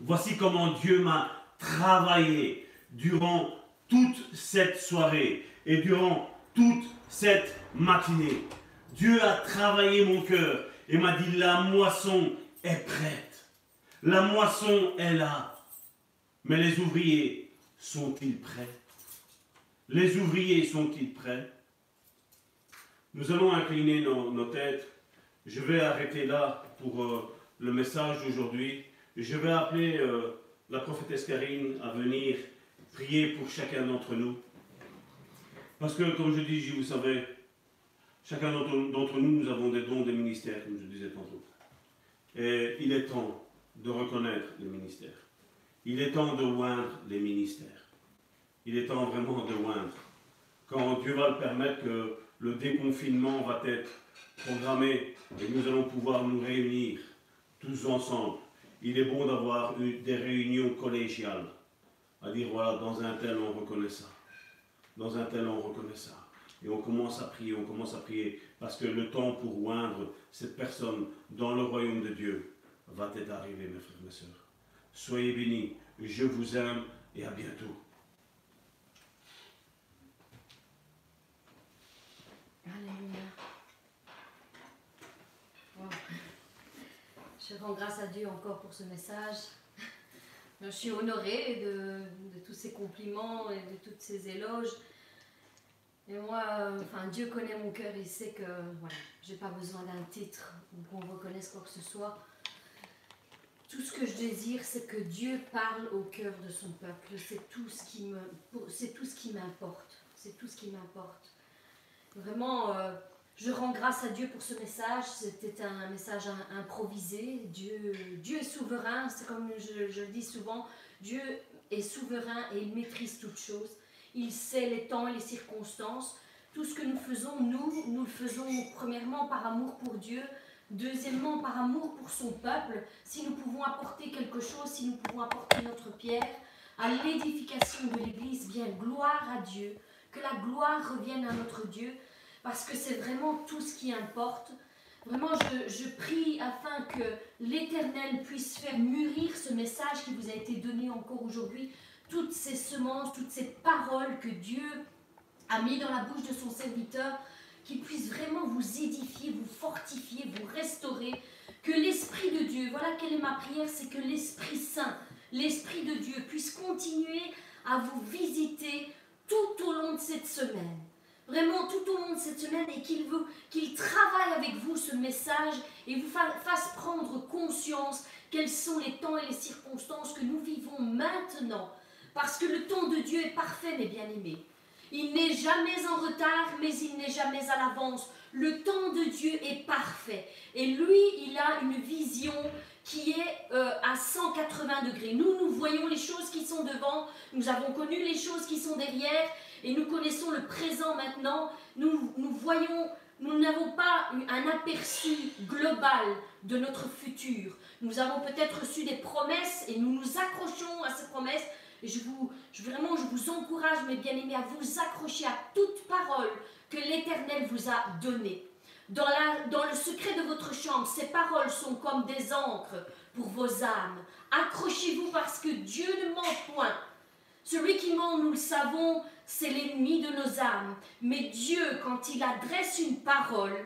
Voici comment Dieu m'a travaillé durant toute cette soirée et durant toute cette matinée. Dieu a travaillé mon cœur et m'a dit, la moisson est prête. La moisson est là. Mais les ouvriers sont-ils prêts? Les ouvriers sont-ils prêts? Nous allons incliner nos, têtes. Je vais arrêter là pour euh, le message d'aujourd'hui. Je vais appeler euh, la prophétesse Karine à venir prier pour chacun d'entre nous. Parce que, comme je dis, vous savez, chacun d'entre nous, nous avons des dons, des ministères, comme je disais tantôt. Et il est temps de reconnaître les ministères. Il est temps de oindre les ministères. Il est temps vraiment de oindre. Quand Dieu va le permettre que le déconfinement va être programmé et nous allons pouvoir nous réunir tous ensemble, il est bon d'avoir des réunions collégiales. À dire, voilà, dans un tel, on reconnaît ça. Dans un tel, on reconnaît ça. Et on commence à prier, on commence à prier, parce que le temps pour oindre cette personne dans le royaume de Dieu va être arrivé, mes frères et mes sœurs. Soyez bénis, je vous aime et à bientôt. Alléluia. Je rends grâce à Dieu encore pour ce message. Je suis honorée de, tous ces compliments et de toutes ces éloges. Et moi, enfin, Dieu connaît mon cœur, il sait que voilà, j'ai pas besoin d'un titre ou qu'on reconnaisse quoi que ce soit. Tout ce que je désire, c'est que Dieu parle au cœur de son peuple. C'est tout ce qui c'est tout ce qui m'importe. C'est tout ce qui m'importe. Vraiment, euh, je rends grâce à Dieu pour ce message. C'était un message improvisé. Dieu, Dieu est souverain. C'est comme je, le dis souvent. Dieu est souverain et il maîtrise toutes choses. Il sait les temps et les circonstances. Tout ce que nous faisons, nous, nous le faisons premièrement par amour pour Dieu, deuxièmement par amour pour son peuple. Si nous pouvons apporter quelque chose, si nous pouvons apporter notre pierre à l'édification de l'Église, bien gloire à Dieu. Que la gloire revienne à notre Dieu parce que c'est vraiment tout ce qui importe. Vraiment, je, prie afin que l'Éternel puisse faire mûrir ce message qui vous a été donné encore aujourd'hui, toutes ces semences, toutes ces paroles que Dieu a mis dans la bouche de son serviteur, qu'il puisse vraiment vous édifier, vous fortifier, vous restaurer, que l'Esprit de Dieu, voilà quelle est ma prière, c'est que l'Esprit Saint, l'Esprit de Dieu puisse continuer à vous visiter tout au long de cette semaine vraiment tout au long de cette semaine et qu'il qu'il travaille avec vous ce message et vous fasse prendre conscience quels sont les temps et les circonstances que nous vivons maintenant. Parce que le temps de Dieu est parfait, mes bien-aimés. Il n'est jamais en retard, mais il n'est jamais à l'avance. Le temps de Dieu est parfait. Et lui, il a une vision qui est euh, à 180 degrés. Nous, nous voyons les choses qui sont devant, nous avons connu les choses qui sont derrière, et nous connaissons le présent maintenant, nous, nous voyons, nous n'avons pas un aperçu global de notre futur. Nous avons peut-être reçu des promesses et nous nous accrochons à ces promesses. Et je vous, je, vraiment, je vous encourage, mes bien-aimés, à vous accrocher à toute parole que l'Éternel vous a donnée. Dans, la, dans le secret de votre chambre, ces paroles sont comme des encres pour vos âmes. Accrochez-vous parce que Dieu ne ment point. Celui qui ment, nous le savons, c'est l'ennemi de nos âmes. Mais Dieu, quand il adresse une parole,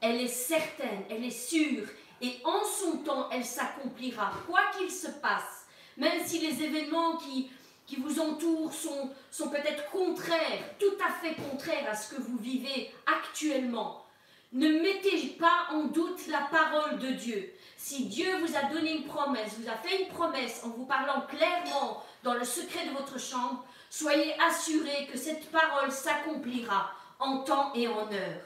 elle est certaine, elle est sûre, et en son temps, elle s'accomplira, quoi qu'il se passe. Même si les événements qui, qui vous entourent sont, sont peut-être contraires, tout à fait contraires à ce que vous vivez actuellement. Ne mettez pas en doute la parole de Dieu. Si Dieu vous a donné une promesse, vous a fait une promesse en vous parlant clairement dans le secret de votre chambre, Soyez assurés que cette parole s'accomplira en temps et en heure.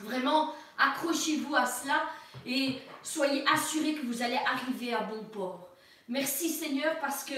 Vraiment, accrochez-vous à cela et soyez assurés que vous allez arriver à bon port. Merci Seigneur parce que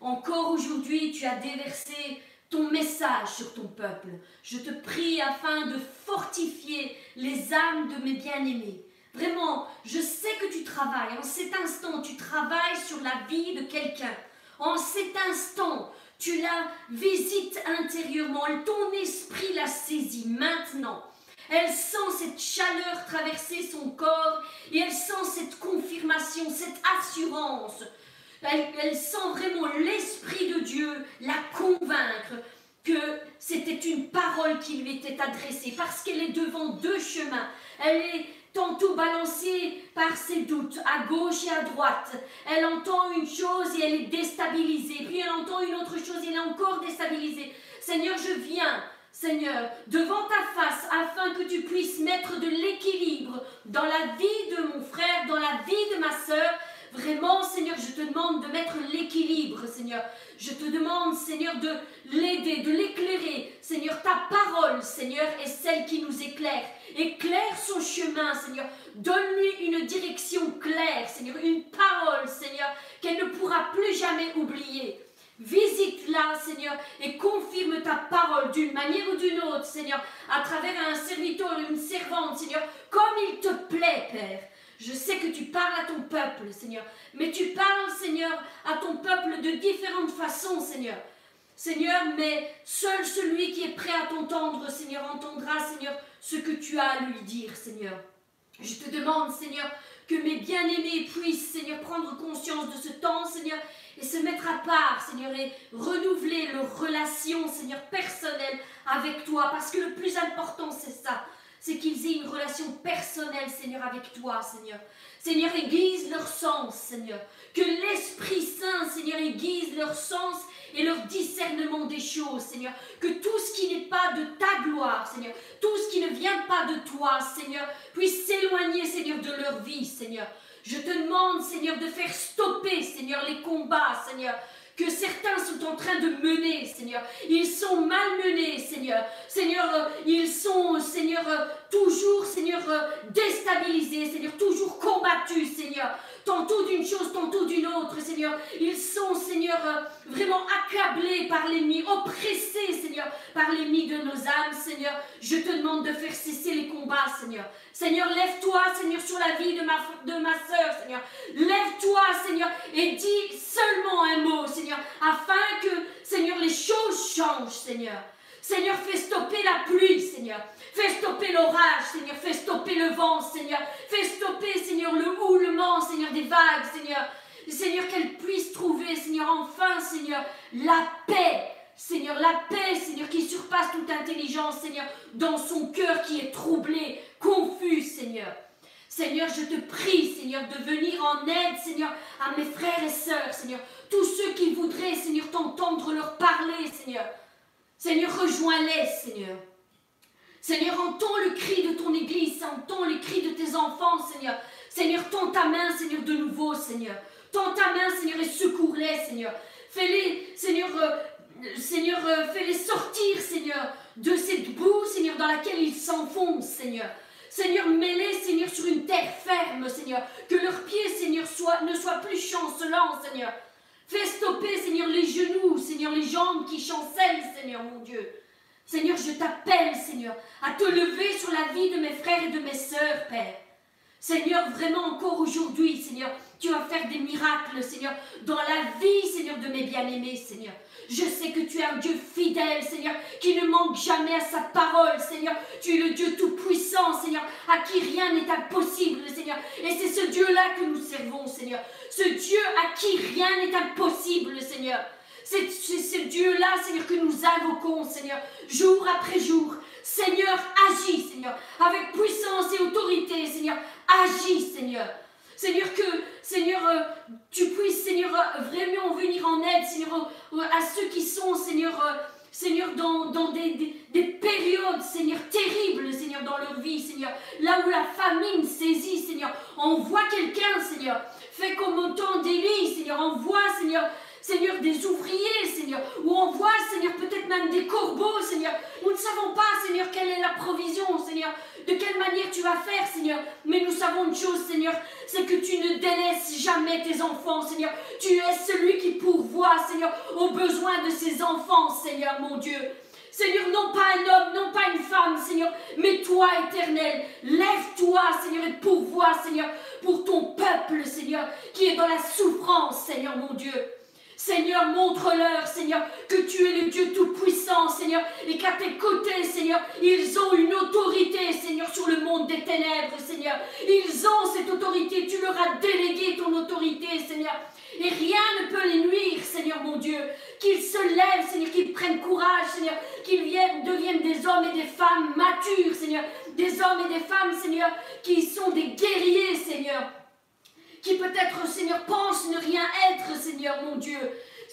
encore aujourd'hui tu as déversé ton message sur ton peuple. Je te prie afin de fortifier les âmes de mes bien-aimés, Vraiment, je sais que tu travailles. En cet instant, tu travailles sur la vie de quelqu'un. En cet instant, tu la visites intérieurement. Ton esprit la saisit maintenant. Elle sent cette chaleur traverser son corps et elle sent cette confirmation, cette assurance. Elle, sent vraiment l'Esprit de Dieu la convaincre que c'était une parole qui lui était adressée parce qu'elle est devant deux chemins. Elle est tantôt balancée par ses doutes à gauche et à droite. Elle entend une chose et elle est déstabilisée. Puis elle entend une autre chose et elle est encore déstabilisée. Seigneur, je viens Seigneur, devant ta face, afin que tu puisses mettre de l'équilibre dans la vie de mon frère, dans la vie de ma sœur. Vraiment, Seigneur, je te demande de mettre l'équilibre, Seigneur. Je te demande, Seigneur, de l'aider, de l'éclairer. Seigneur, ta parole, Seigneur, est celle qui nous éclaire. Éclaire son chemin, Seigneur. Donne-lui une direction claire, Seigneur. Une parole, Seigneur, qu'elle ne pourra plus jamais oublier. Visite-la, Seigneur, et confirme ta parole d'une manière ou d'une autre, Seigneur, à travers un serviteur ou une servante, Seigneur, comme il te plaît, Père. Je sais que tu parles à ton peuple, Seigneur, mais tu parles, Seigneur, à ton peuple de différentes façons, Seigneur. Seigneur, mais seul celui qui est prêt à t'entendre, Seigneur, entendra, Seigneur, ce que tu as à lui dire, Seigneur. Je te demande, Seigneur, que mes bien-aimés puissent, Seigneur, prendre conscience de ce temps, Seigneur, et se mettre à part, Seigneur, et renouveler leur relation, Seigneur, personnelle avec toi. Parce que le plus important, c'est ça. C'est qu'ils aient une relation personnelle, Seigneur, avec toi, Seigneur. Seigneur, aiguise leur sens, Seigneur. Que l'Esprit Saint, Seigneur, aiguise leur sens et leur discernement des choses, Seigneur. Que tout ce qui n'est pas de ta gloire, Seigneur, tout ce qui ne vient pas de toi, Seigneur, puisse s'éloigner, Seigneur, de leur vie, Seigneur. Je te demande, Seigneur, de faire stopper, Seigneur, les combats, Seigneur, que certains sont en train de mener, Seigneur. Ils sont malmenés, Seigneur. Seigneur, euh, ils sont, Seigneur, euh, toujours, Seigneur, euh, déstabilisés, Seigneur, toujours combattus, Seigneur tantôt d'une chose, tantôt d'une autre, Seigneur. Ils sont, Seigneur, euh, vraiment accablés par l'ennemi, oppressés, Seigneur, par l'ennemi de nos âmes, Seigneur. Je te demande de faire cesser les combats, Seigneur. Seigneur, lève-toi, Seigneur, sur la vie de ma, soeur, Seigneur. Lève-toi, Seigneur, et dis seulement un mot, Seigneur, afin que, Seigneur, les choses changent, Seigneur. Seigneur, fais stopper la pluie, Seigneur. Fais stopper l'orage, Seigneur. Fais stopper le vent, Seigneur. Fais stopper, Seigneur, le houlement, Seigneur, des vagues, Seigneur. Seigneur, qu'elle puisse trouver, Seigneur, enfin, Seigneur, la paix. Seigneur, la paix, Seigneur, qui surpasse toute intelligence, Seigneur, dans son cœur qui est troublé, confus, Seigneur. Seigneur, je te prie, Seigneur, de venir en aide, Seigneur, à mes frères et sœurs, Seigneur. Tous ceux qui voudraient, Seigneur, t'entendre leur parler, Seigneur. Seigneur, rejoins-les, Seigneur. Seigneur, entends le cri de ton Église, entends les cris de tes enfants, Seigneur. Seigneur, tends ta main, Seigneur, de nouveau, Seigneur. Tends ta main, Seigneur, et secours-les, Seigneur. Fais-les, Seigneur, euh, Seigneur, euh, fais-les sortir, Seigneur, de cette boue, Seigneur, dans laquelle ils s'enfoncent, Seigneur. Seigneur, mets-les, Seigneur, sur une terre ferme, Seigneur. Que leurs pieds, Seigneur, ne soient plus chancelants, Seigneur. Fais stopper, Seigneur, les genoux, Seigneur, les jambes qui chancellent, Seigneur, mon Dieu. Seigneur, je t'appelle, Seigneur, à te lever sur la vie de mes frères et de mes sœurs, Père. Seigneur, vraiment encore aujourd'hui, Seigneur, tu vas faire des miracles, Seigneur, dans la vie, Seigneur, de mes bien-aimés, Seigneur. Je sais que tu es un Dieu fidèle, Seigneur, qui ne manque jamais à sa parole, Seigneur. Tu es le Dieu tout-puissant, Seigneur, à qui rien n'est impossible, Seigneur. Et c'est ce Dieu-là que nous servons, Seigneur. Ce Dieu à qui rien n'est impossible, Seigneur. C'est ce Dieu-là, Seigneur, que nous invoquons, Seigneur, jour après jour. Seigneur, agis, Seigneur, avec puissance et autorité, Seigneur. Agis, Seigneur. Seigneur, que, Seigneur, euh, tu puisses, Seigneur, euh, vraiment venir en aide, Seigneur, à ceux qui sont, Seigneur, euh, Seigneur, dans, des, des, périodes, Seigneur, terribles, Seigneur, dans leur vie, Seigneur. Là où la famine saisit, Seigneur. Envoie quelqu'un, Seigneur. Fais comme au temps d'Élie, Seigneur. Envoie, Seigneur, Seigneur, des ouvriers, Seigneur, où on voit, Seigneur, peut-être même des corbeaux, Seigneur. Nous ne savons pas, Seigneur, quelle est la provision, Seigneur, de quelle manière tu vas faire, Seigneur? Mais nous savons une chose, Seigneur, c'est que tu ne délaisses jamais tes enfants, Seigneur. Tu es celui qui pourvoit, Seigneur, aux besoins de ses enfants, Seigneur, mon Dieu. Seigneur, non pas un homme, non pas une femme, Seigneur, mais toi, éternel. Lève-toi, Seigneur, et pourvois, Seigneur, pour ton peuple, Seigneur, qui est dans la souffrance, Seigneur, mon Dieu. Seigneur, montre-leur, Seigneur, que tu es le Dieu Tout-Puissant, Seigneur, et qu'à tes côtés, Seigneur, ils ont une autorité, Seigneur, sur le monde des ténèbres, Seigneur. Ils ont cette autorité, tu leur as délégué ton autorité, Seigneur. Et rien ne peut les nuire, Seigneur mon Dieu. Qu'ils se lèvent, Seigneur, qu'ils prennent courage, Seigneur, qu'ils deviennent des hommes et des femmes matures, Seigneur. Des hommes et des femmes, Seigneur, qui sont des guerriers, Seigneur qui peut-être, Seigneur, pensent ne rien être, Seigneur mon Dieu,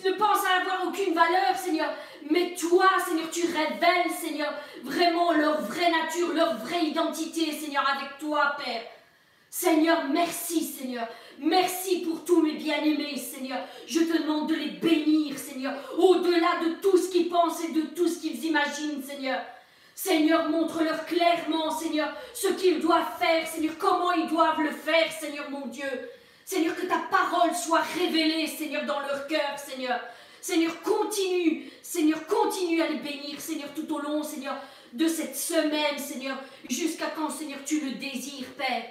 ne pensent à avoir aucune valeur, Seigneur. Mais toi, Seigneur, tu révèles, Seigneur, vraiment leur vraie nature, leur vraie identité, Seigneur, avec toi, Père. Seigneur, merci, Seigneur. Merci pour tous mes bien-aimés, Seigneur. Je te demande de les bénir, Seigneur, au-delà de tout ce qu'ils pensent et de tout ce qu'ils imaginent, Seigneur. Seigneur, montre-leur clairement, Seigneur, ce qu'ils doivent faire, Seigneur, comment ils doivent le faire, Seigneur mon Dieu. Seigneur, que ta parole soit révélée, Seigneur, dans leur cœur, Seigneur. Seigneur, continue, Seigneur, continue à les bénir, Seigneur, tout au long, Seigneur, de cette semaine, Seigneur, jusqu'à quand, Seigneur, tu le désires, Père.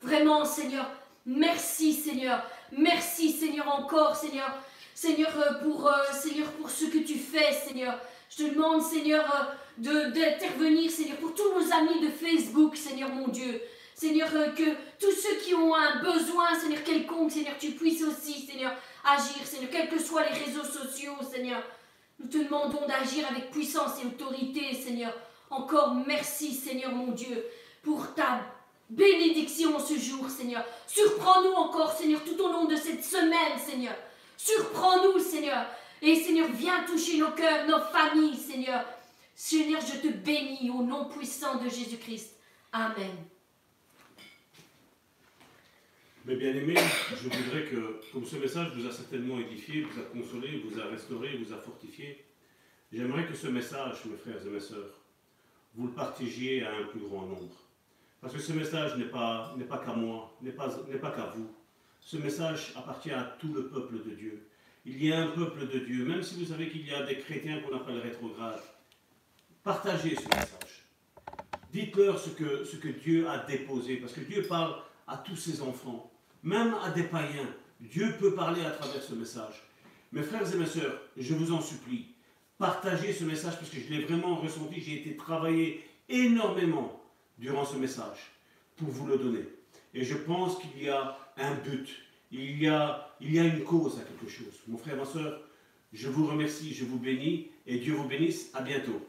Vraiment, Seigneur, merci, Seigneur. Merci, Seigneur, encore, Seigneur. Seigneur, euh, pour, euh, pour ce que tu fais, Seigneur. Je te demande, Seigneur, euh, d'intervenir, Seigneur, pour tous nos amis de Facebook, Seigneur, mon Dieu. Seigneur, euh, que tous ceux qui ont un besoin, Seigneur, quelconque, Seigneur, tu puisses aussi, Seigneur, agir, Seigneur, quels que soient les réseaux sociaux, Seigneur. Nous te demandons d'agir avec puissance et autorité, Seigneur. Encore merci, Seigneur mon Dieu, pour ta bénédiction ce jour, Seigneur. Surprends-nous encore, Seigneur, tout au long de cette semaine, Seigneur. Surprends-nous, Seigneur. Et Seigneur, viens toucher nos cœurs, nos familles, Seigneur. Seigneur, je te bénis au nom puissant de Jésus-Christ. Amen. Mais bien aimé, je voudrais que, comme ce message vous a certainement édifié, vous a consolé, vous a restauré, vous a fortifié, j'aimerais que ce message, mes frères et mes sœurs, vous le partagiez à un plus grand nombre. Parce que ce message n'est pas, pas qu'à moi, n'est pas, pas qu'à vous. Ce message appartient à tout le peuple de Dieu. Il y a un peuple de Dieu, même si vous savez qu'il y a des chrétiens qu'on appelle rétrogrades. Partagez ce message. Dites-leur ce que, ce que Dieu a déposé, parce que Dieu parle à tous ses enfants, même à des païens. Dieu peut parler à travers ce message. Mes frères et mes sœurs, je vous en supplie, partagez ce message parce que je l'ai vraiment ressenti. J'ai été travaillé énormément durant ce message pour vous le donner. Et je pense qu'il y a un but, il y a, il y a une cause à quelque chose. Mon frère, ma soeur, je vous remercie, je vous bénis et Dieu vous bénisse. À bientôt.